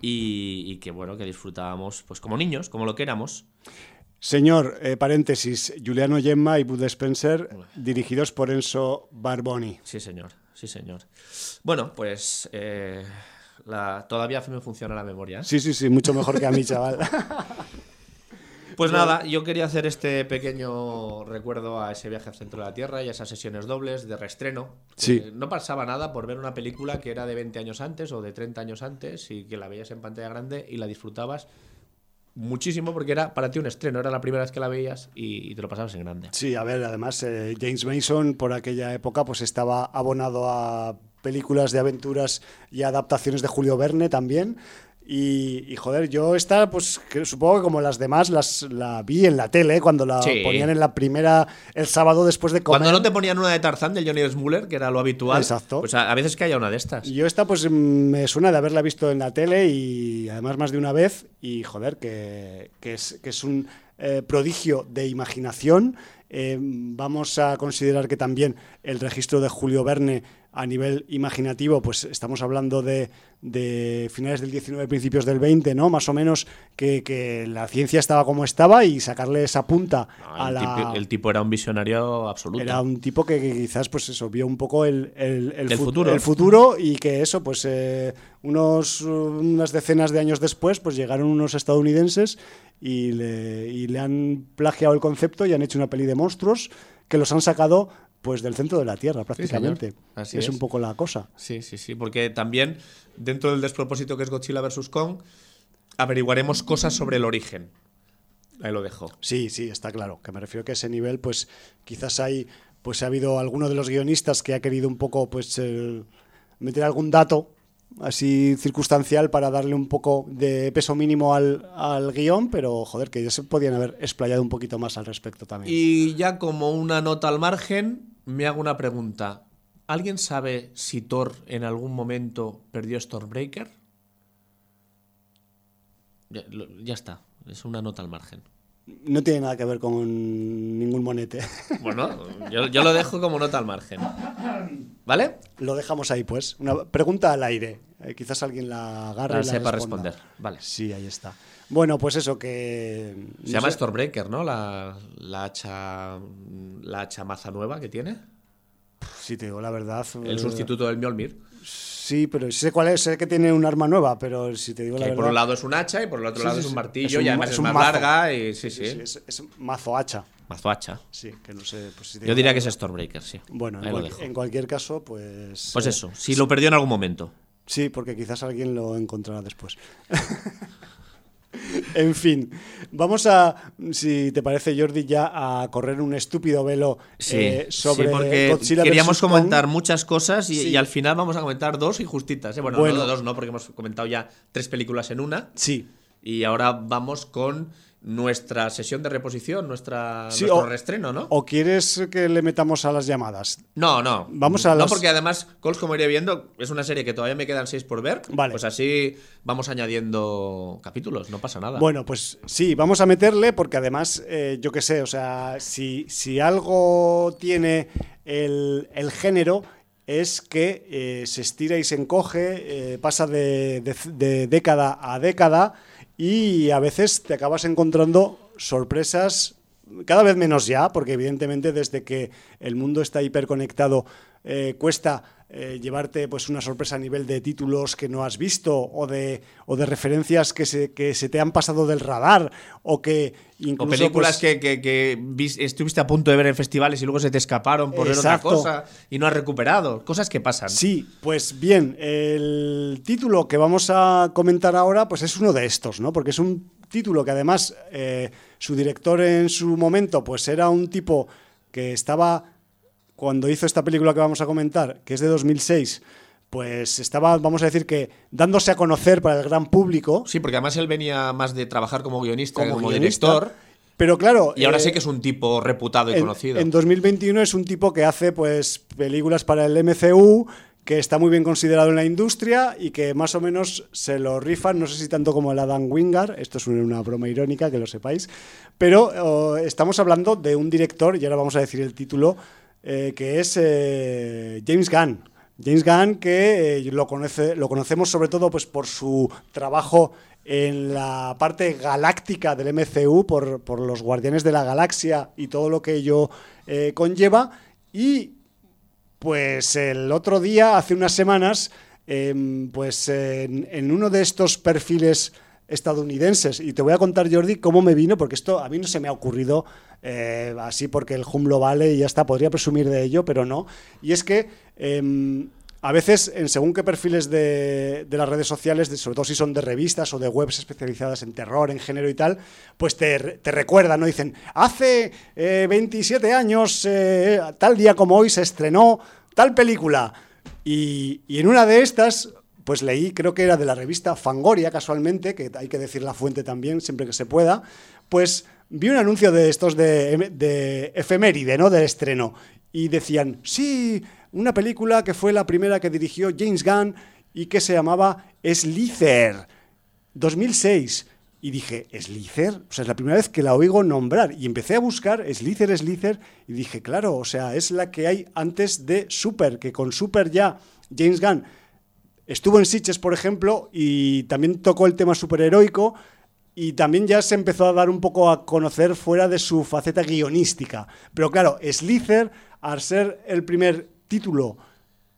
y, y que bueno, que disfrutábamos pues como niños, como lo que éramos. Señor, eh, paréntesis, Juliano Gemma y Bud Spencer, dirigidos por Enzo Barboni. Sí, señor, sí, señor. Bueno, pues eh, la, todavía me funciona la memoria. ¿eh? Sí, sí, sí, mucho mejor que a mí, chaval. Pues nada, yo quería hacer este pequeño recuerdo a ese viaje al centro de la Tierra y a esas sesiones dobles de reestreno. Sí. No pasaba nada por ver una película que era de 20 años antes o de 30 años antes y que la veías en pantalla grande y la disfrutabas muchísimo porque era para ti un estreno, era la primera vez que la veías y, y te lo pasabas en grande. Sí, a ver, además eh, James Mason por aquella época pues estaba abonado a películas de aventuras y adaptaciones de Julio Verne también. Y, y, joder, yo esta, pues que supongo que como las demás, las la vi en la tele cuando la Sí. ponían en la primera, el sábado después de comer. Cuando no te ponían una de Tarzán del Johnny Smuller, que era lo habitual, Exacto. pues a, a veces que haya una de estas. Yo esta pues mm, me suena de haberla visto en la tele y además más de una vez y joder, que, que es, que es un eh, prodigio de imaginación. Eh, vamos a considerar que también el registro de Julio Verne a nivel imaginativo, pues estamos hablando de, de finales del 19, principios del 20, ¿no? Más o menos que, que la ciencia estaba como estaba y sacarle esa punta No, a el, la... tipo, el tipo era un visionario absoluto. Era un tipo que, que quizás, pues eso, vio un poco el, el- el El fu- futuro. el futuro y que eso, pues eh, unos, unas decenas de años después, pues llegaron unos estadounidenses y le, y le han plagiado el concepto y han hecho una peli de monstruos que los han sacado pues del centro de la Tierra prácticamente. Así es, es. un poco la cosa. Sí, sí, sí, porque también dentro del despropósito que es Godzilla vs. Kong, averiguaremos cosas sobre el origen. Ahí lo dejo. Sí, sí, está claro. Que me refiero que a ese nivel, pues quizás hay, pues ha habido alguno de los guionistas que ha querido un poco, pues el- meter algún dato así circunstancial para darle un poco de peso mínimo al, al guion, pero joder, que ya se podían haber explayado un poquito más al respecto también. Y ya como una nota al margen, me hago una pregunta. ¿Alguien sabe si Thor en algún momento perdió Stormbreaker? Ya, lo- ya está, es una nota al margen. No tiene nada que ver con ningún monete. Bueno, yo, yo lo dejo como nota al margen. ¿Vale? Lo dejamos ahí, pues. Una pregunta al aire. Eh, quizás alguien la agarre La y la sepa responda. responder. Vale. Sí, ahí está. Bueno, pues eso, que... Se llama Stormbreaker, ¿no? La, la hacha la hacha maza nueva que tiene. Sí, te digo la verdad. El eh, sustituto del Mjolnir. Sí, pero sé cuál es, sé que tiene un arma nueva, pero si te digo la Que verdad. por un lado es un hacha y por el otro Sí, lado sí, es un martillo Es un y además es es, más mazo. larga y sí, sí. Sí, es, es mazo hacha. Mazo hacha. Sí, que no sé. Pues si te Yo diría la que es. Stormbreaker, sí. Bueno, en, cual- en cualquier caso, pues. Pues eh, eso, si lo perdió en algún momento. Sí, porque quizás alguien lo encontrará después. en fin, vamos a, si te parece, Jordi, ya a correr un estúpido velo Sí, eh, sobre sí, porque Godzilla queríamos. Kong. comentar muchas cosas y, Sí. y al final vamos a comentar dos y justitas. ¿eh? Bueno, Bueno. no dos no, porque hemos comentado ya tres películas en una. Sí, Y ahora vamos con nuestra sesión de reposición, nuestra, Sí, nuestro o- reestreno, ¿no? ¿O quieres que le metamos a las llamadas? No, no. Vamos a No, las- porque además, Cols, como iré viendo, es una serie que todavía me quedan seis por ver. Vale. Pues así vamos añadiendo capítulos, no pasa nada. Bueno, pues sí, vamos a meterle porque además, eh, yo qué sé, o sea, si, si algo tiene el, el género es que eh, se estira y se encoge, eh, pasa de, de- de década a década y a veces te acabas encontrando sorpresas cada vez menos ya, porque evidentemente desde que el mundo está hiperconectado eh, cuesta eh, llevarte pues una sorpresa a nivel de títulos que no has visto o de, o de referencias que se, que se te han pasado del radar o que o incluso películas pues, que, que- que vis- estuviste a punto de ver en festivales y luego se te escaparon por ver otra cosa y no has recuperado. Cosas que pasan. Sí, pues bien, el título que vamos a comentar ahora pues es uno de estos, ¿no? Porque es un título que además eh, su director en su momento pues era un tipo que estaba, cuando hizo esta película que vamos a comentar, que es de 2006, pues estaba, vamos a decir que dándose a conocer para el gran público. Sí, porque además él venía más de trabajar como guionista Como como, guionista. director. Pero claro... Y ahora eh, sí que es un tipo reputado y en, conocido. En 2021 es un tipo que hace pues películas para el MCU, que está muy bien considerado en la industria y que más o menos se lo rifan, no sé si tanto como el Adam Wingard, esto es una broma irónica, que lo sepáis, pero oh, estamos hablando de un director, y ahora vamos a decir el título, eh, que es eh, James Gunn. James Gunn, que eh, lo, conoce, lo conocemos sobre todo pues, por su trabajo en la parte galáctica del MCU, por, por los Guardianes de la Galaxia y todo lo que ello conlleva. Y pues el otro día, hace unas semanas, em, pues en uno de estos perfiles estadounidenses, y te voy a contar, Jordi, cómo me vino, porque esto a mí no se me ha ocurrido eh, así porque el hum vale y ya está, podría presumir de ello, pero no. Y es que em, a veces, en según qué perfiles de, las redes sociales, sobre todo si son de revistas o de webs especializadas en terror, en género y tal, pues te, te recuerdan, ¿no? Dicen, hace eh, 27 años, eh, tal día como hoy, se estrenó tal película. Y, y en una de estas, pues leí, creo que era de la revista Fangoria, casualmente, que hay que decir la fuente también, siempre que se pueda, pues vi un anuncio de estos de, de efeméride, ¿no? De estreno. Y decían, sí, una película que fue la primera que dirigió James Gunn y que se llamaba Slither. 2006. Y dije, ¿Slither? O sea, es la primera vez que la oigo nombrar. Y empecé a buscar Slither, Slither, y dije, claro, o sea, es la que hay antes de Super, que con Super ya James Gunn estuvo en Sitches, por ejemplo, y también tocó el tema superheroico, y también ya se empezó a dar un poco a conocer fuera de su faceta guionística. Pero claro, Slither, al ser el primer título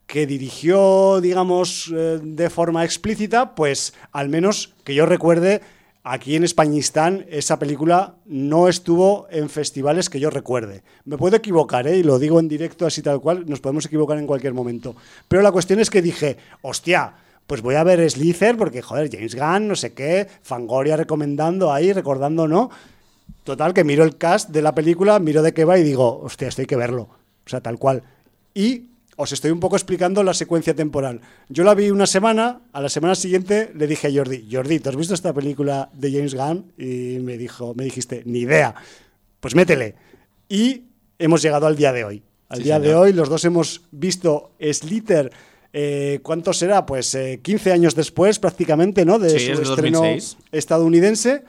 que dirigió, digamos, eh, de forma explícita, pues al menos que yo recuerde, aquí en Españistán esa película no estuvo en festivales que yo recuerde. Me puedo equivocar, ¿eh? y lo digo en directo así tal cual, nos podemos equivocar en cualquier momento. Pero la cuestión es que dije, hostia, pues voy a ver Slither porque, joder, James Gunn, no sé qué, Fangoria recomendando ahí, recordando, ¿no? Total, que miro el cast de la película, miro de qué va y digo, hostia, esto hay que verlo. O sea, tal cual. Y os estoy un poco explicando la secuencia temporal. Yo la vi una semana, a la semana siguiente le dije a Jordi, Jordi, ¿te has visto esta película de James Gunn? Y me dijo, me dijiste, ni idea. Pues métele. Y hemos llegado al día de hoy. Al Sí, día de hoy los dos hemos visto Slither. Eh, ¿Cuánto será? Pues eh, 15 años después prácticamente, ¿no? De Sí, su es estreno 2006. estadounidense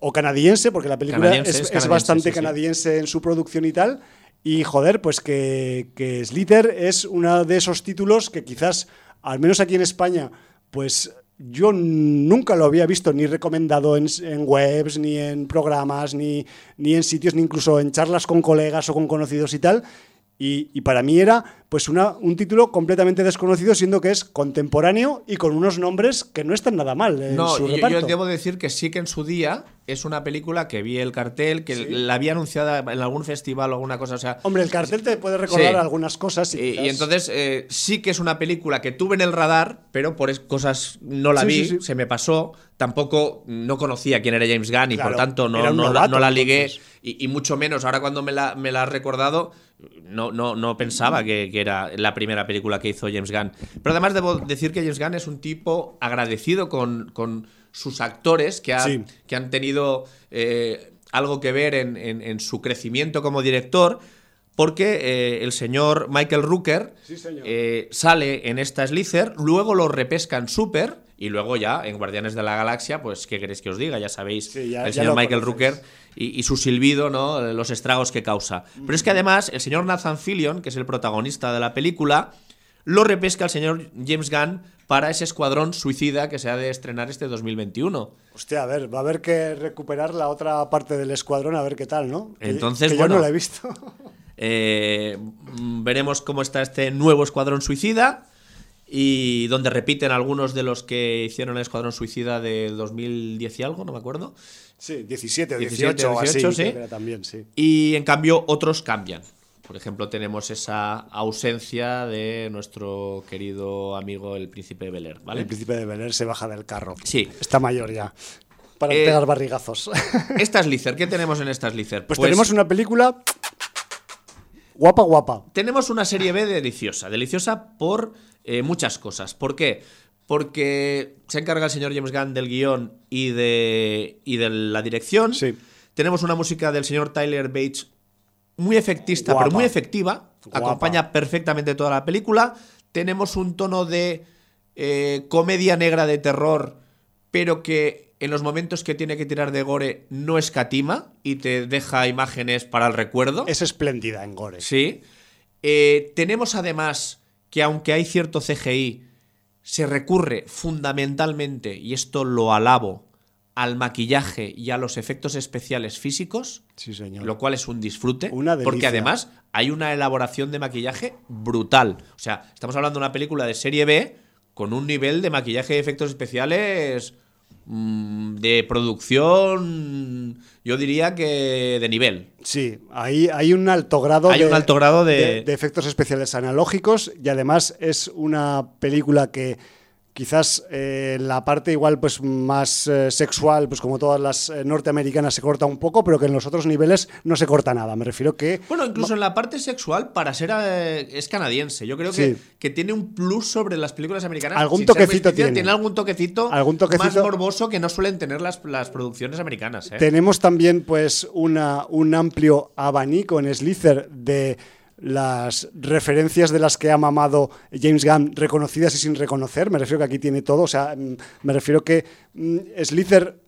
o canadiense, porque la película es, es es canadiense, bastante sí, sí. canadiense en su producción y tal. Y joder, pues que, que Slither es uno de esos títulos que quizás, al menos aquí en España, pues yo nunca lo había visto ni recomendado en, en webs, ni en programas, ni, ni en sitios, ni incluso en charlas con colegas o con conocidos y tal. Y, y para mí era pues una, un título completamente desconocido, siendo que es contemporáneo y con unos nombres que no están nada mal en No, su yo, reparto. yo debo decir que sí que en su día es una película que vi el cartel, que Sí. la había anunciada en algún festival o alguna cosa. O sea, Hombre, el cartel te puede recordar Sí. algunas cosas. Y, y, y entonces eh, sí que es una película que tuve en el radar, pero por cosas no la Sí, vi, se me pasó. Tampoco no conocía quién era James Gunn y Claro, por tanto no, no, la, novato, no la ligué. Y, y mucho menos ahora cuando me la, me la has recordado, no, no, no pensaba que, que era la primera película que hizo James Gunn. Pero además debo decir que James Gunn es un tipo agradecido con, con sus actores que, ha- Sí. que han tenido eh, algo que ver en, en- en su crecimiento como director, porque eh, el señor Michael Rooker Sí, señor. eh, sale en esta Slither, luego lo repesca en Super y luego ya en Guardianes de la Galaxia, pues qué queréis que os diga, ya sabéis, Sí, ya- el ya señor Michael conocéis. Rooker y, y su silbido, ¿no? Los estragos que causa. Pero es que además el señor Nathan Fillion, que es el protagonista de la película, lo repesca el señor James Gunn para ese escuadrón suicida que se ha de estrenar este 2021. Hostia, a ver, va a haber que recuperar la otra parte del escuadrón a ver qué tal, ¿no? Entonces, que bueno. yo no la he visto. Eh, veremos cómo está este nuevo escuadrón suicida y donde repiten algunos de los que hicieron el escuadrón suicida de 2010 y algo, no me acuerdo. Sí, 17 o 17 18 o así. 18, sí. era también, sí. Y en cambio otros cambian. Por ejemplo, tenemos esa ausencia de nuestro querido amigo el príncipe de Bel Air, ¿vale? El príncipe de Bel Air se baja del carro. Sí. Está mayor ya. Para Eh, pegar barrigazos. Esta Slither, ¿qué tenemos en esta Slither? Pues, tenemos una película guapa, guapa. tenemos una serie B deliciosa. Deliciosa por eh, muchas cosas. ¿Por qué? Porque se encarga el señor James Gunn del guion y de, y de la dirección. Sí. Tenemos una música del señor Tyler Bates muy efectista, Guapa. pero muy efectiva. Guapa. Acompaña perfectamente toda la película. Tenemos un tono de eh, comedia negra de terror, pero que en los momentos que tiene que tirar de gore no escatima y te deja imágenes para el recuerdo. Es espléndida en Gore. Sí. Eh, tenemos además que aunque hay cierto CGI, se recurre fundamentalmente, y esto lo alabo, al maquillaje y a los efectos especiales físicos, Sí, señor. lo cual es un disfrute, Una delicia. porque además hay una elaboración de maquillaje brutal. O sea, estamos hablando de una película de serie B con un nivel de maquillaje y efectos especiales de producción, yo diría que de nivel. Sí, hay, hay un alto grado, Hay de, un alto grado de- de efectos especiales analógicos y además es una película que quizás eh, la parte igual pues más eh, sexual, pues como todas las eh, norteamericanas se corta un poco, pero que en los otros niveles no se corta nada. Me refiero que Bueno, incluso en la parte sexual, para ser es canadiense. Yo creo que, Sí. que tiene un plus sobre las películas americanas. Algún toquecito especial, tiene. algún toquecito, Algún toquecito. más morboso que no suelen tener las, las producciones americanas. Tenemos también pues una, un amplio abanico en Slither de las referencias de las que ha mamado James Gunn, reconocidas y sin reconocer. Me refiero que aquí tiene todo. O sea, mm, me refiero que mm, Slither,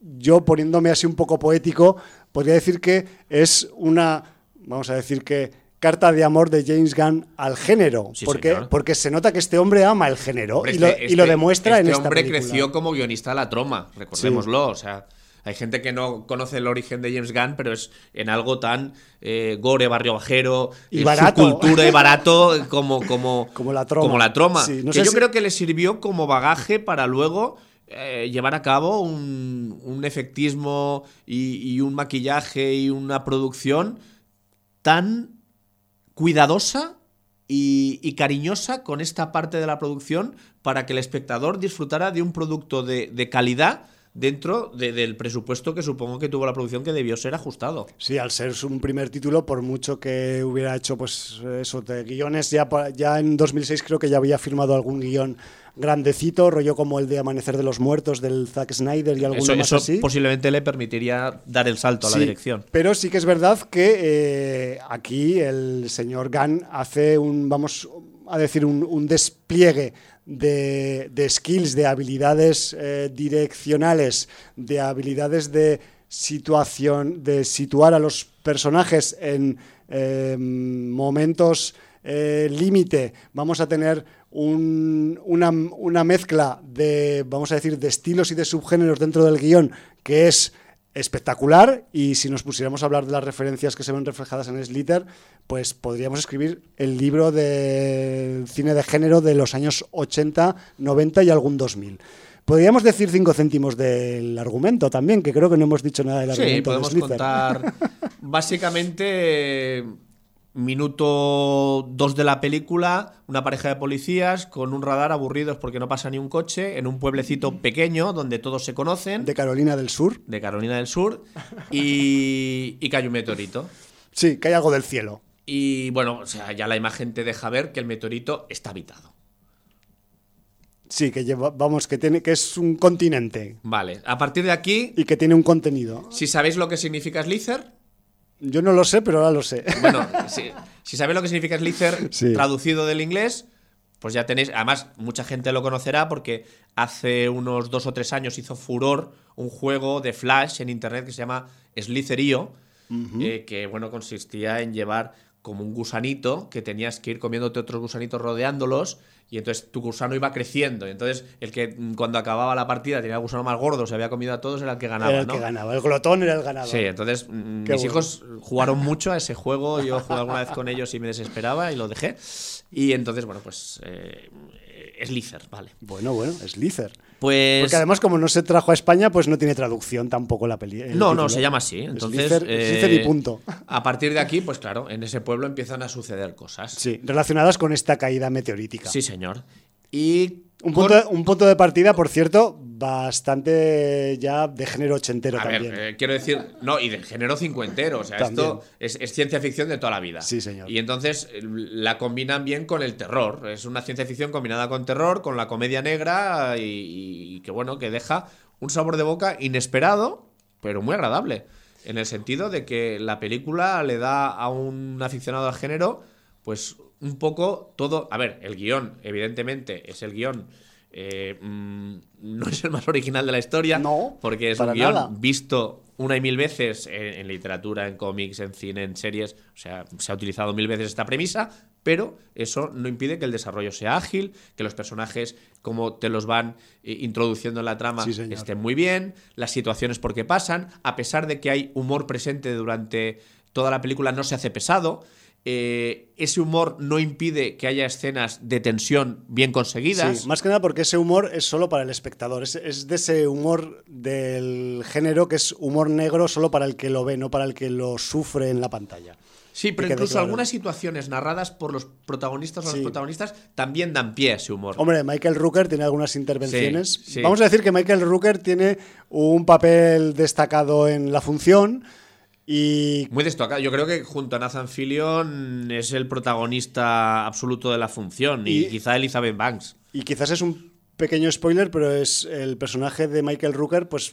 yo poniéndome así un poco poético, podría decir que es una, vamos a decir que carta de amor de James Gunn al género, Sí, porque, señor. porque se nota que este hombre ama el género Hombre, y, lo, este- y lo este- demuestra en este esta hombre película. creció como guionista de la troma, recordémoslo. O sea, hay gente que no conoce el origen de James Gunn, pero es en algo tan eh, gore, barrio bajero, Y eh, barato. subcultura y barato como, como, Como la troma. como la troma. Sí, no que sé yo si- creo que le sirvió como bagaje para luego eh, llevar a cabo un, un efectismo y, y un maquillaje y una producción tan cuidadosa y, y cariñosa con esta parte de la producción para que el espectador disfrutara de un producto de, de calidad dentro de- del presupuesto que supongo que tuvo la producción que debió ser ajustado. Sí, al ser un primer título, por mucho que hubiera hecho, pues eso, de guiones, ya, ya en 2006 creo que ya había firmado algún guion grandecito, rollo como el de Amanecer de los Muertos del Zack Snyder y alguno Eso, más eso así. posiblemente le permitiría dar el salto a la dirección. Pero sí que es verdad que eh, aquí el señor Gunn hace un, vamos a decir, un, un despliegue de, de skills, de habilidades eh, direccionales, de habilidades de situación, de situar a los personajes en eh, momentos eh, límite. Vamos a tener un- una, una mezcla de, vamos a decir, de estilos y de subgéneros dentro del guion que es espectacular y si nos pusiéramos a hablar de las referencias que se ven reflejadas en Slither, pues podríamos escribir el libro de cine de género de los años 80, 90 y algún 2000. Podríamos decir cinco céntimos del argumento también, que creo que no hemos dicho nada del Sí, argumento de podemos Slither. contar básicamente minuto 2 de la película, una pareja de policías con un radar aburridos porque no pasa ni un coche en un pueblecito pequeño donde todos se conocen, De Carolina del Sur. de Carolina del Sur, y, y cae un meteorito. Sí, que hay algo del cielo. Y bueno, o sea, ya la imagen te deja ver que el meteorito está habitado. Sí, que lleva, vamos, que tiene, que es un continente Vale, a partir de aquí, y que tiene un contenido. si sabéis lo que significa Slither, Yo no lo sé, pero ahora lo sé. bueno, si, si sabéis lo que significa Slither Sí. traducido del inglés, pues ya tenéis. Además, mucha gente lo conocerá porque hace unos dos o tres años hizo furor un juego de Flash en internet que se llama Slitherio, eh, que bueno, consistía en llevar como un gusanito que tenías que ir comiéndote otros gusanitos rodeándolos. Y entonces tu gusano iba creciendo. Y entonces el que mm, cuando acababa la partida tenía el gusano más gordo, se había comido a todos, era el que ganaba. era el ¿no? que ganaba. El glotón era el ganador. Sí, entonces mm, Qué mis bueno. hijos jugaron mucho a ese juego, yo jugué alguna vez con ellos y me desesperaba y lo dejé. Y entonces, bueno, pues eh, Slither, vale. Bueno, bueno, es Lícer. Pues Porque además, como no se trajo a España, pues no tiene traducción tampoco la peli. el no, no, se llama así. Es Entonces, Slither- eh, Slither y punto. A partir de aquí, pues claro, en ese pueblo empiezan a suceder cosas. Sí, relacionadas con esta caída meteorítica. Sí, señor. Y Un con- punto, un punto de partida, por cierto, bastante ya de género ochentero A ver, también. eh, quiero decir, no, y de género cincuentero, o sea, También. esto es, es ciencia ficción de toda la vida. Sí, señor. Y entonces eh, la combinan bien con el terror. Es una ciencia ficción combinada con terror, con la comedia negra y, y que bueno, que deja un sabor de boca inesperado, pero muy agradable. En el sentido de que la película le da a un aficionado al género, pues un poco todo. A ver, el guion, evidentemente, es el guion. eh, mm, no es el más original de la historia. No, porque es un guion nada. visto una y mil veces en, en literatura, en cómics, en cine, en series. O sea, se ha utilizado mil veces esta premisa, pero eso no impide que el desarrollo sea ágil, que los personajes, como te los van eh, introduciendo en la trama, Sí, estén muy bien, las situaciones por qué pasan, a pesar de que hay humor presente durante toda la película, no se hace pesado. Eh, ese humor no impide que haya escenas de tensión bien conseguidas. Sí, más que nada porque ese humor es solo para el espectador. Es, es de ese humor del género que es humor negro solo para el que lo ve, no para el que lo sufre en la pantalla. Sí, pero incluso claro. algunas situaciones narradas por los protagonistas o Sí. los protagonistas también dan pie a ese humor. Hombre, Michael Rooker tiene algunas intervenciones. Sí. Vamos a decir que Michael Rooker tiene un papel destacado en la función y Muy destacado. Yo creo que junto a Nathan Fillion es el protagonista absoluto de la función y, Y- quizá Elizabeth Banks. Y quizás es un pequeño spoiler, pero es el personaje de Michael Rooker, pues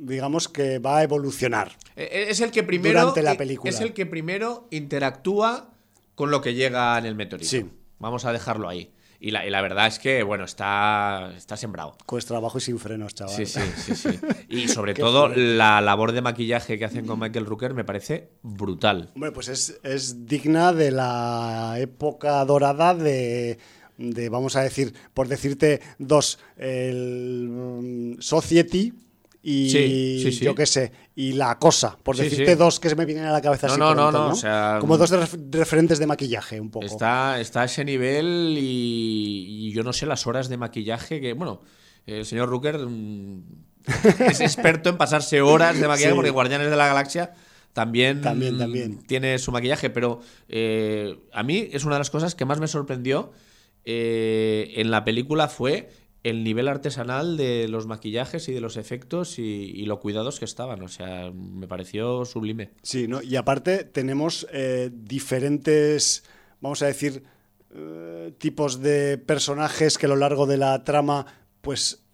digamos que va a evolucionar. Eh, Es el que primero Durante la película. es el que primero interactúa con lo que llega en el meteorito. Sí. Vamos a dejarlo ahí. Y la, y la verdad es que, bueno, está, está sembrado. Cuesta trabajo y sin frenos, chaval. Sí, sí, sí, sí. Y sobre todo la labor de maquillaje que hacen con Michael Rooker me parece brutal. Hombre, pues es, es digna de la época dorada de, de, vamos a decir, por decirte dos, el mm, Society y Sí, sí, sí. yo qué sé, y La Cosa, por decirte dos que se me vienen a la cabeza No, así no, no, no, o sea, Como dos ref- referentes de maquillaje, un poco. Está, está a ese nivel y, y yo no sé las horas de maquillaje que, bueno, el señor Rooker mm, es experto en pasarse horas de maquillaje porque Guardianes de la Galaxia también, También, también. tiene su maquillaje, pero eh, a mí es una de las cosas que más me sorprendió eh, en la película fue el nivel artesanal de los maquillajes y de los efectos y, y lo cuidados que estaban. O sea, me pareció sublime. Sí, ¿no? y aparte tenemos eh, diferentes, vamos a decir, eh, tipos de personajes que a lo largo de la trama, pues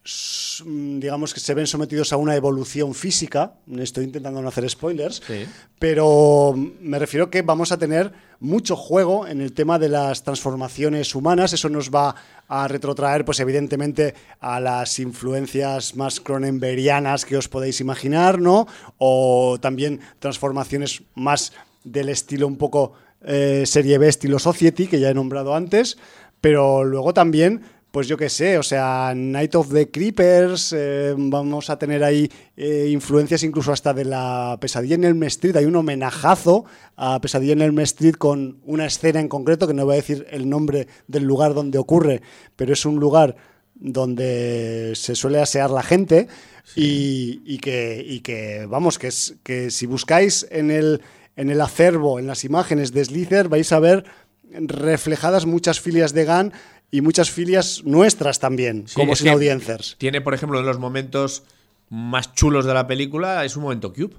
digamos que se ven sometidos a una evolución física. Estoy intentando no hacer spoilers, Sí. pero me refiero que vamos a tener mucho juego en el tema de las transformaciones humanas. Eso nos va a retrotraer, pues evidentemente, a las influencias más cronenberianas que os podéis imaginar, ¿no? O también transformaciones más del estilo un poco eh, serie B, estilo Society, que ya he nombrado antes, pero luego también pues yo qué sé, o sea, Night of the Creepers, eh, vamos a tener ahí eh, influencias incluso hasta de la Pesadilla en Elm Street. Hay un homenajazo a Pesadilla en Elm Street con una escena en concreto, que no voy a decir el nombre del lugar donde ocurre, pero es un lugar donde se suele asear la gente y, y que, y que, vamos, que, es, que si buscáis en el, en el acervo, en las imágenes de Slither, vais a ver reflejadas muchas filias de Gunn y muchas filias nuestras también, Sí, como sin audiencers. Tiene, por ejemplo, de los momentos más chulos de la película, es un momento Cube.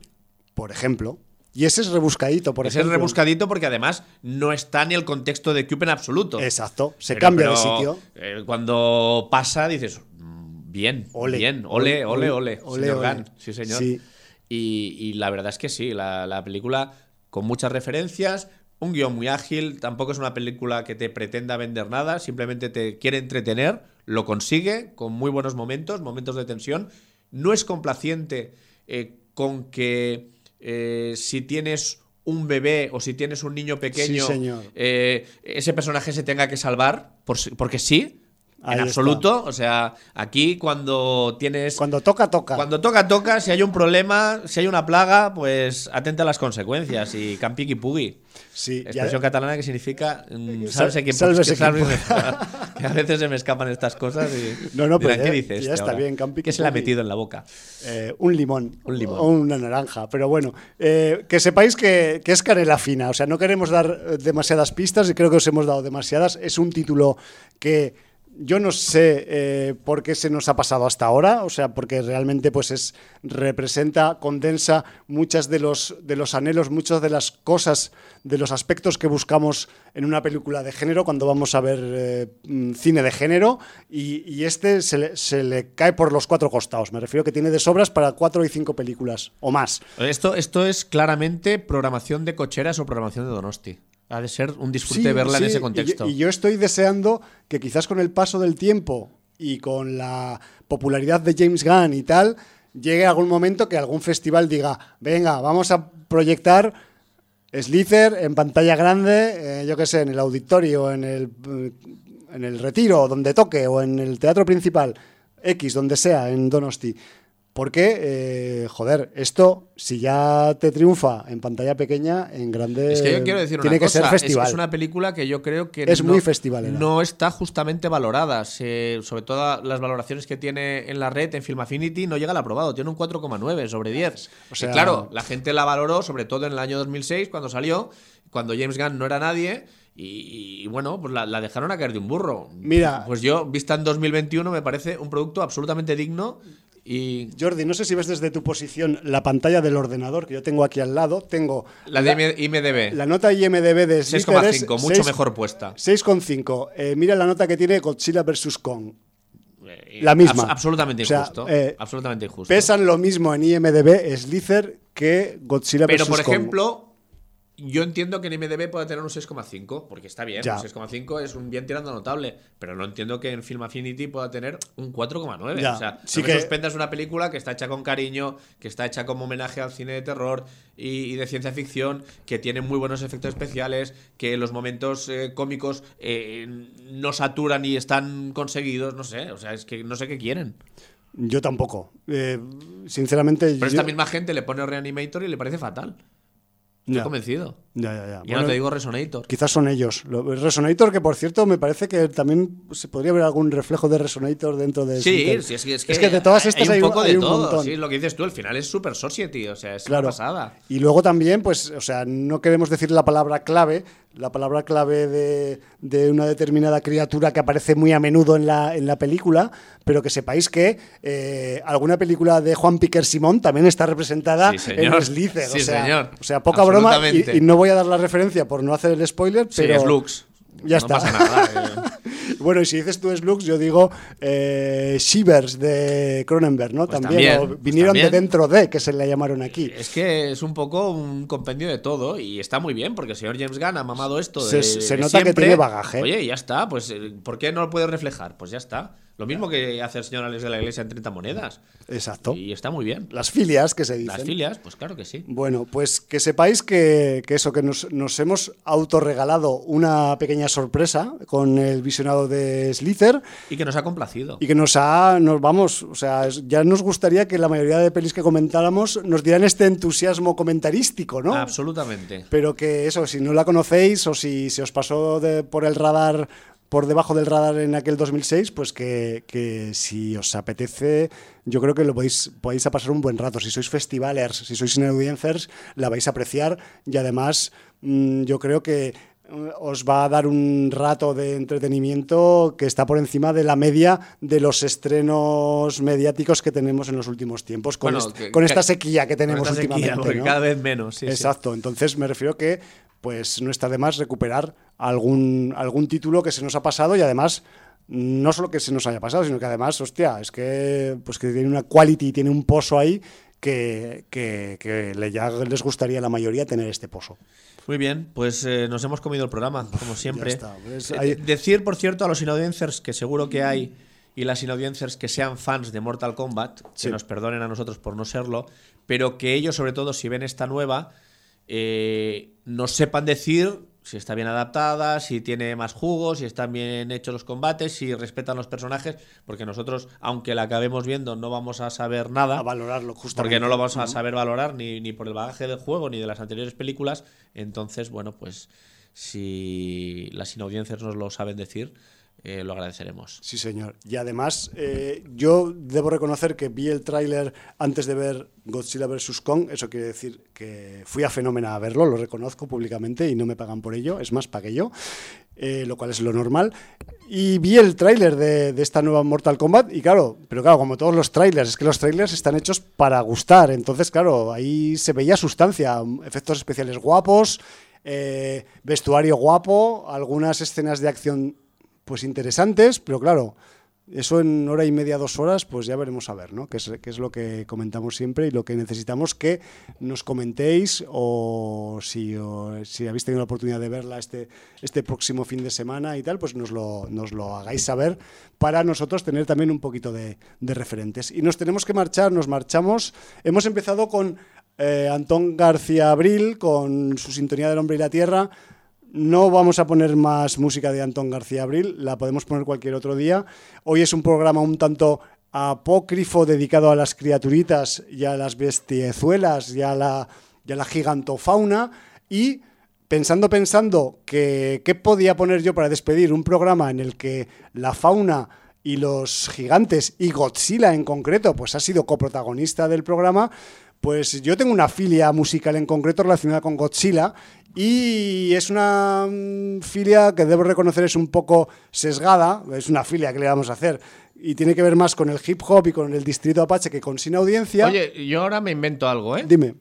Por ejemplo. Y ese es rebuscadito, por Ese ejemplo. es rebuscadito porque además no está ni el contexto de Cube en absoluto. Exacto, se Pero- cambia pero, de sitio. eh, cuando pasa dices, "Mm, bien, Ole, bien, ole, ole, ole, ole, señor ole. Gunn". Sí, señor. Sí. Y, y la verdad es que sí, la, la película con muchas referencias, un guion muy ágil, tampoco es una película que te pretenda vender nada, simplemente te quiere entretener, lo consigue con muy buenos momentos, momentos de tensión. No es complaciente eh, con que eh, si tienes un bebé o si tienes un niño pequeño, Sí, señor. eh, ese personaje se tenga que salvar, por porque sí, Ahí en está. absoluto. O sea, aquí cuando tienes Cuando toca, toca. cuando toca, toca. Si hay un problema, si hay una plaga, pues atenta a las consecuencias. Y campiqui pugui. Sí, ya- Expresión catalana que significa mm, Sal- sálvese quien sálvese quien que a veces se me escapan estas cosas y No, no, pero ya- ¿qué dice ya este está ahora? bien, campi ¿Qué se le ha metido en la boca? Eh, un limón. Un limón. O una naranja. Pero bueno, eh, que sepáis que, que es canela fina. O sea, no queremos dar eh, demasiadas pistas y creo que os hemos dado demasiadas. Es un título que yo no sé eh, por qué se nos ha pasado hasta ahora. O sea, porque realmente pues es representa, condensa muchas de los, de los anhelos, muchas de las cosas, de los aspectos que buscamos en una película de género cuando vamos a ver eh, mm, cine de género. Y, este se le, se le cae por los cuatro costados. Me refiero que tiene de sobras para cuatro y cinco películas o más. Esto, esto es claramente programación de cocheras o programación de Donosti. Ha de ser un disfrute Sí, verla en ese contexto. Y, yo estoy deseando que quizás con el paso del tiempo y con la popularidad de James Gunn y tal, llegue algún momento que algún festival diga, venga, vamos a proyectar Slither en pantalla grande, eh, yo qué sé, en el auditorio, en el, en el retiro, donde toque, o en el teatro principal, X, donde sea, en Donosti. Porque, eh, joder, esto, si ya te triunfa en pantalla pequeña, en grande. Es que yo quiero decir tiene una que cosa. ser festival. Es, es una película que yo creo que Es no, muy festivalera. no está justamente valorada. Se- sobre todo las valoraciones que tiene en la red, en Film Affinity, no llega al aprobado. Tiene un 4,9 sobre 10. O sea- y claro, la gente la valoró, sobre todo en el año 2006, cuando salió, cuando James Gunn no era nadie. Y, y bueno, pues la, la dejaron a caer de un burro. Mira. Pues yo, vista en 2021, me parece un producto absolutamente digno. Y Jordi, no sé si ves desde tu posición la pantalla del ordenador que yo tengo aquí al lado. Tengo la de IMDB, la nota IMDB de Slither es 6,5, mucho 6 mejor puesta. 6,5. Eh, mira la nota que tiene Godzilla vs. Kong. Eh, La misma. abs- absolutamente O sea, injusto. eh, absolutamente injusto. Pesan lo mismo en IMDB Slither que Godzilla Pero, vs. por Kong. ejemplo, yo entiendo que en IMDB pueda tener un 6,5, porque está bien. Ya. Un 6,5 es un bien tirando notable. Pero no entiendo que en Film Affinity pueda tener un 4,9. Ya. O sea, Sí no me que- suspendas una película que está hecha con cariño, que está hecha como homenaje al cine de terror y, y de ciencia ficción, que tiene muy buenos efectos especiales, que los momentos eh, cómicos eh, no saturan y están conseguidos. No sé, o sea, es que no sé qué quieren. Yo tampoco. Eh, sinceramente. Pero yo- esta misma gente le pone Reanimator y le parece fatal. Estoy convencido. Ya, ya, ya. Ya Bueno, no te digo Resonator. Quizás son ellos. Lo- Resonator, que por cierto, me parece que también se podría ver algún reflejo de Resonator dentro de Sí, sí, es que, es que, de todas estas hay un poco hay de un todo. montón. Sí, es lo que dices tú, el final es Super Society, o sea, es Claro. una pasada. Y luego también, pues, o sea, no queremos decir la palabra clave, la palabra clave de, de una determinada criatura que aparece muy a menudo en la, en la película, pero que sepáis que eh, alguna película de Juan Piquer Simón también está representada Sí, en. Sí, o sea, señor. O sea, poca broma. Y, y no voy a dar la referencia por no hacer el spoiler, Sí, pero. es Lux. Ya no está. pasa nada. eh. Bueno, y si dices tú Slux, yo digo eh, Shivers de Cronenberg, ¿no? Pues también. también, o pues vinieron también. de dentro de, que se le llamaron aquí. Es que es un poco un compendio de todo y está muy bien porque el señor James Gunn ha mamado esto. Se- de- se de nota que tiene bagaje. Oye, ya está, pues eh, ¿por qué no lo puede reflejar? Pues ya está. Lo mismo que hace el señor Alex de la Iglesia en 30 monedas. Exacto. Y está muy bien. Las filias que se dicen. Las filias, pues claro que sí. Bueno, pues que sepáis que, que eso, que nos, nos hemos autorregalado una pequeña sorpresa con el visionado de Slither Y que nos ha complacido. y que nos ha, nos vamos, o sea, ya nos gustaría que la mayoría de pelis que comentáramos nos dieran este entusiasmo comentarístico, ¿no? Absolutamente. Pero que eso, si no la conocéis o si se os pasó de- por el radar, por debajo del radar en aquel 2006, pues que, que si os apetece, yo creo que lo podéis, podéis a pasar un buen rato. Si sois festivalers, si sois audiencers, la vais a apreciar y además mm, yo creo que os va a dar un rato de entretenimiento que está por encima de la media de los estrenos mediáticos que tenemos en los últimos tiempos, con, Bueno, est- que- con esta sequía que tenemos sequía, últimamente. cada vez menos. sí, sí. Exacto, entonces me refiero que pues no está de más recuperar algún, algún título que se nos ha pasado y además no solo que se nos haya pasado, sino que además, hostia, es que pues que tiene una quality, tiene un pozo ahí que, que, que le- ya les gustaría a la mayoría tener este pozo. Muy bien, pues eh, nos hemos comido el programa, como siempre. está, pues, Eh, hay- Decir, por cierto, a los inaudiencers que seguro que hay y las inaudiencers que sean fans de Mortal Kombat, que Sí. nos perdonen a nosotros por no serlo, pero que ellos, sobre todo, si ven esta nueva, eh, nos sepan decir si está bien adaptada, si tiene más jugos, si están bien hechos los combates, si respetan los personajes, porque nosotros, aunque la acabemos viendo, no vamos a saber nada. A valorarlo justamente. Porque no lo vamos a saber valorar ni, ni por el bagaje del juego ni de las anteriores películas. Entonces, bueno, pues si las inaudiencias nos lo saben decir, eh, lo agradeceremos. Sí, señor. Y además, eh, yo debo reconocer que vi el tráiler antes de ver Godzilla vs. Kong. Eso quiere decir que fui a Fenómena a verlo, lo reconozco públicamente y no me pagan por ello. Es más, pagué yo, eh, lo cual es lo normal. Y vi el tráiler de, de esta nueva Mortal Kombat y claro, pero claro, como todos los trailers, es que los trailers están hechos para gustar. Entonces, claro, ahí se veía sustancia, efectos especiales guapos, eh, vestuario guapo, algunas escenas de acción pues interesantes, pero claro, eso en hora y media, dos horas, pues ya veremos a ver, ¿no? Que es, lo que comentamos siempre y lo que necesitamos que nos comentéis o si, habéis tenido la oportunidad de verla este, este próximo fin de semana y tal, pues nos lo, nos lo hagáis saber para nosotros tener también un poquito de, de referentes. Y nos tenemos que marchar, nos marchamos. Hemos empezado con eh, Antón García Abril, con su Sintonía del Hombre y la Tierra. No vamos a poner más música de Antón García Abril, la podemos poner cualquier otro día. Hoy es un programa un tanto apócrifo dedicado a las criaturitas y a las bestiezuelas y a la, gigantofauna. Y pensando, pensando que qué podía poner yo para despedir un programa en el que la fauna y los gigantes y Godzilla en concreto, pues ha sido coprotagonista del programa, pues yo tengo una filia musical en concreto relacionada con Godzilla y es una mm, filia que debo reconocer es un poco sesgada, es una filia que le vamos a hacer y tiene que ver más con el hip hop y con el distrito Apache que con Sin Audiencia. Oye, yo ahora me invento algo, ¿eh? Dime.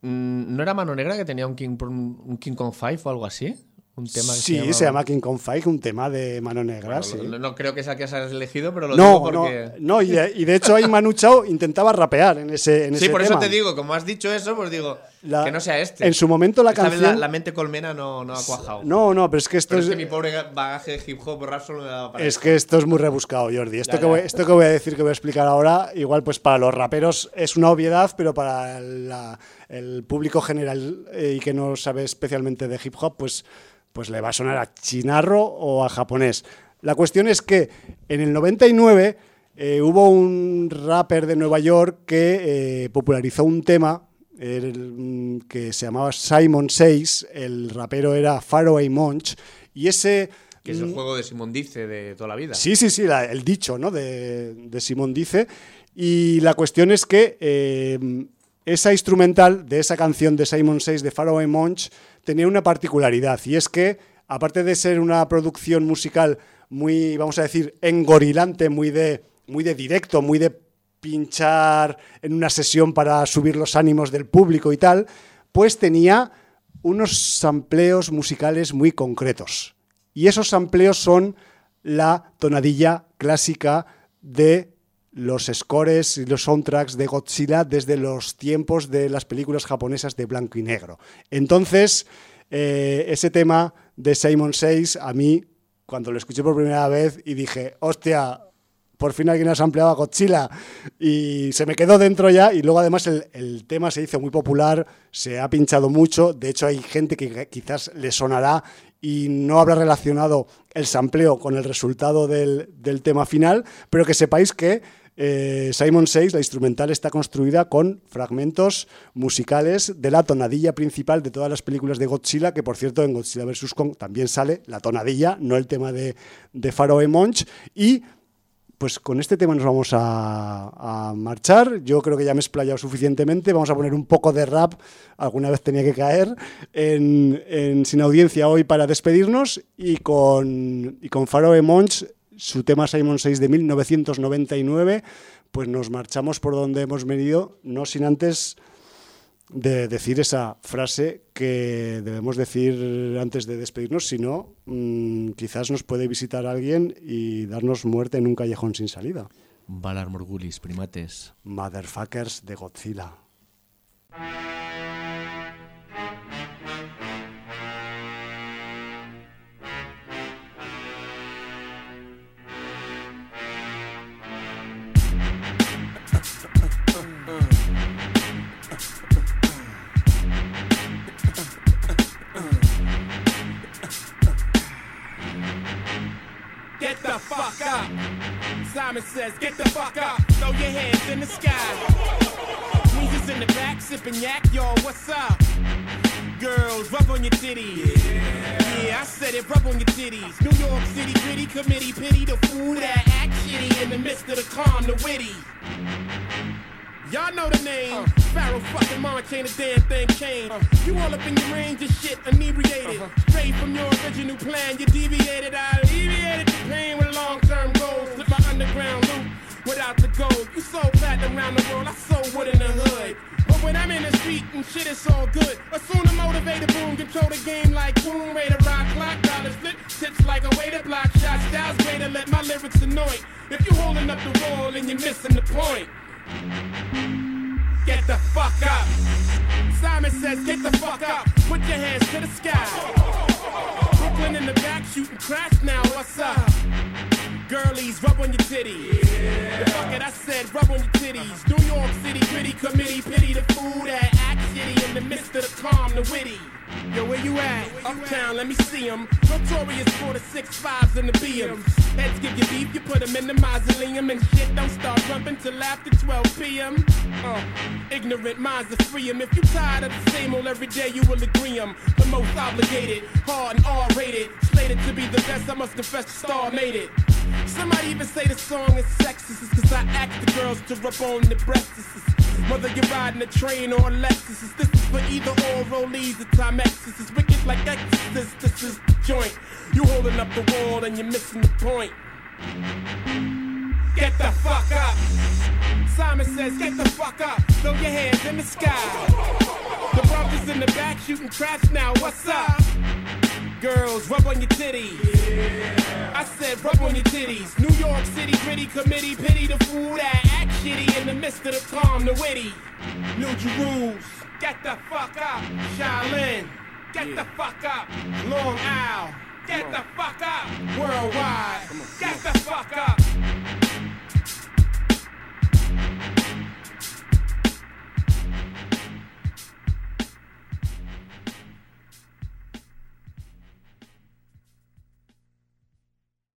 Mm, ¿No era Mano Negra que tenía un King, un King Kong 5 o algo así? Un tema que Sí, llamaba- se llama King Kong Fight, un tema de mano negra. Bueno, sí. lo- No, creo que sea que has elegido, pero lo digo No, no, porque. no, y de, y de hecho ahí Manu Chao intentaba rapear en ese, en Sí, ese por tema. eso te digo, como has dicho eso, pues digo La- que no sea este. En su momento la Esta vez canción... la, la mente colmena no, no ha cuajado. No, no, pero es que esto pero es es, que mi pobre bagaje de hip hop rap solo me daba para es eso. que esto es muy rebuscado, Jordi. Esto, Ya, que ya. Voy, esto que voy a decir, que voy a explicar ahora, igual pues para los raperos es una obviedad, pero para la- el público general eh, y que no sabe especialmente de hip hop, pues, pues le va a sonar a chinarro o a japonés. La cuestión es que en el 99 eh, hubo un rapper de Nueva York que eh, popularizó un tema el, mm, que se llamaba Simon Says, el rapero era Faraway Monch, y ese... Que es el mm, juego de Simón Dice de toda la vida. Sí, sí, sí, la- el dicho ¿no? de, de Simón dice. Y la cuestión es que eh, esa instrumental de esa canción de Simon Says de Faraway Monch tenía una particularidad y es que, aparte de ser una producción musical muy, vamos a decir, engorilante, muy de, muy de directo, muy de pinchar en una sesión para subir los ánimos del público y tal, pues tenía unos sampleos musicales muy concretos. Y esos sampleos son la tonadilla clásica de los scores y los soundtracks de Godzilla desde los tiempos de las películas japonesas de blanco y negro. Entonces, eh, ese tema de Simon Says, a mí, cuando lo escuché por primera vez y dije, hostia, por fin alguien ha sampleado a Godzilla y se me quedó dentro ya y luego además el, el tema se hizo muy popular, se ha pinchado mucho, de hecho hay gente que quizás le sonará y no habrá relacionado el sampleo con el resultado del, del tema final, pero que sepáis que eh, Simon Says, la instrumental, está construida con fragmentos musicales de la tonadilla principal de todas las películas de Godzilla, que por cierto en Godzilla vs. Kong también sale la tonadilla, no el tema de, de Faroe Monch. Y pues con este tema nos vamos a, marchar. Yo creo que ya me he explayado suficientemente. Vamos a poner un poco de rap, alguna vez tenía que caer, en, Sin Audiencia hoy para despedirnos. Y con, y con Faroe Monch su tema Simon 6 de 1999, pues nos marchamos por donde hemos venido, no sin antes de decir esa frase que debemos decir antes de despedirnos, si no, mm, quizás nos puede visitar alguien y darnos muerte en un callejón sin salida. Valar Morgulis, primates. Motherfuckers de Godzilla.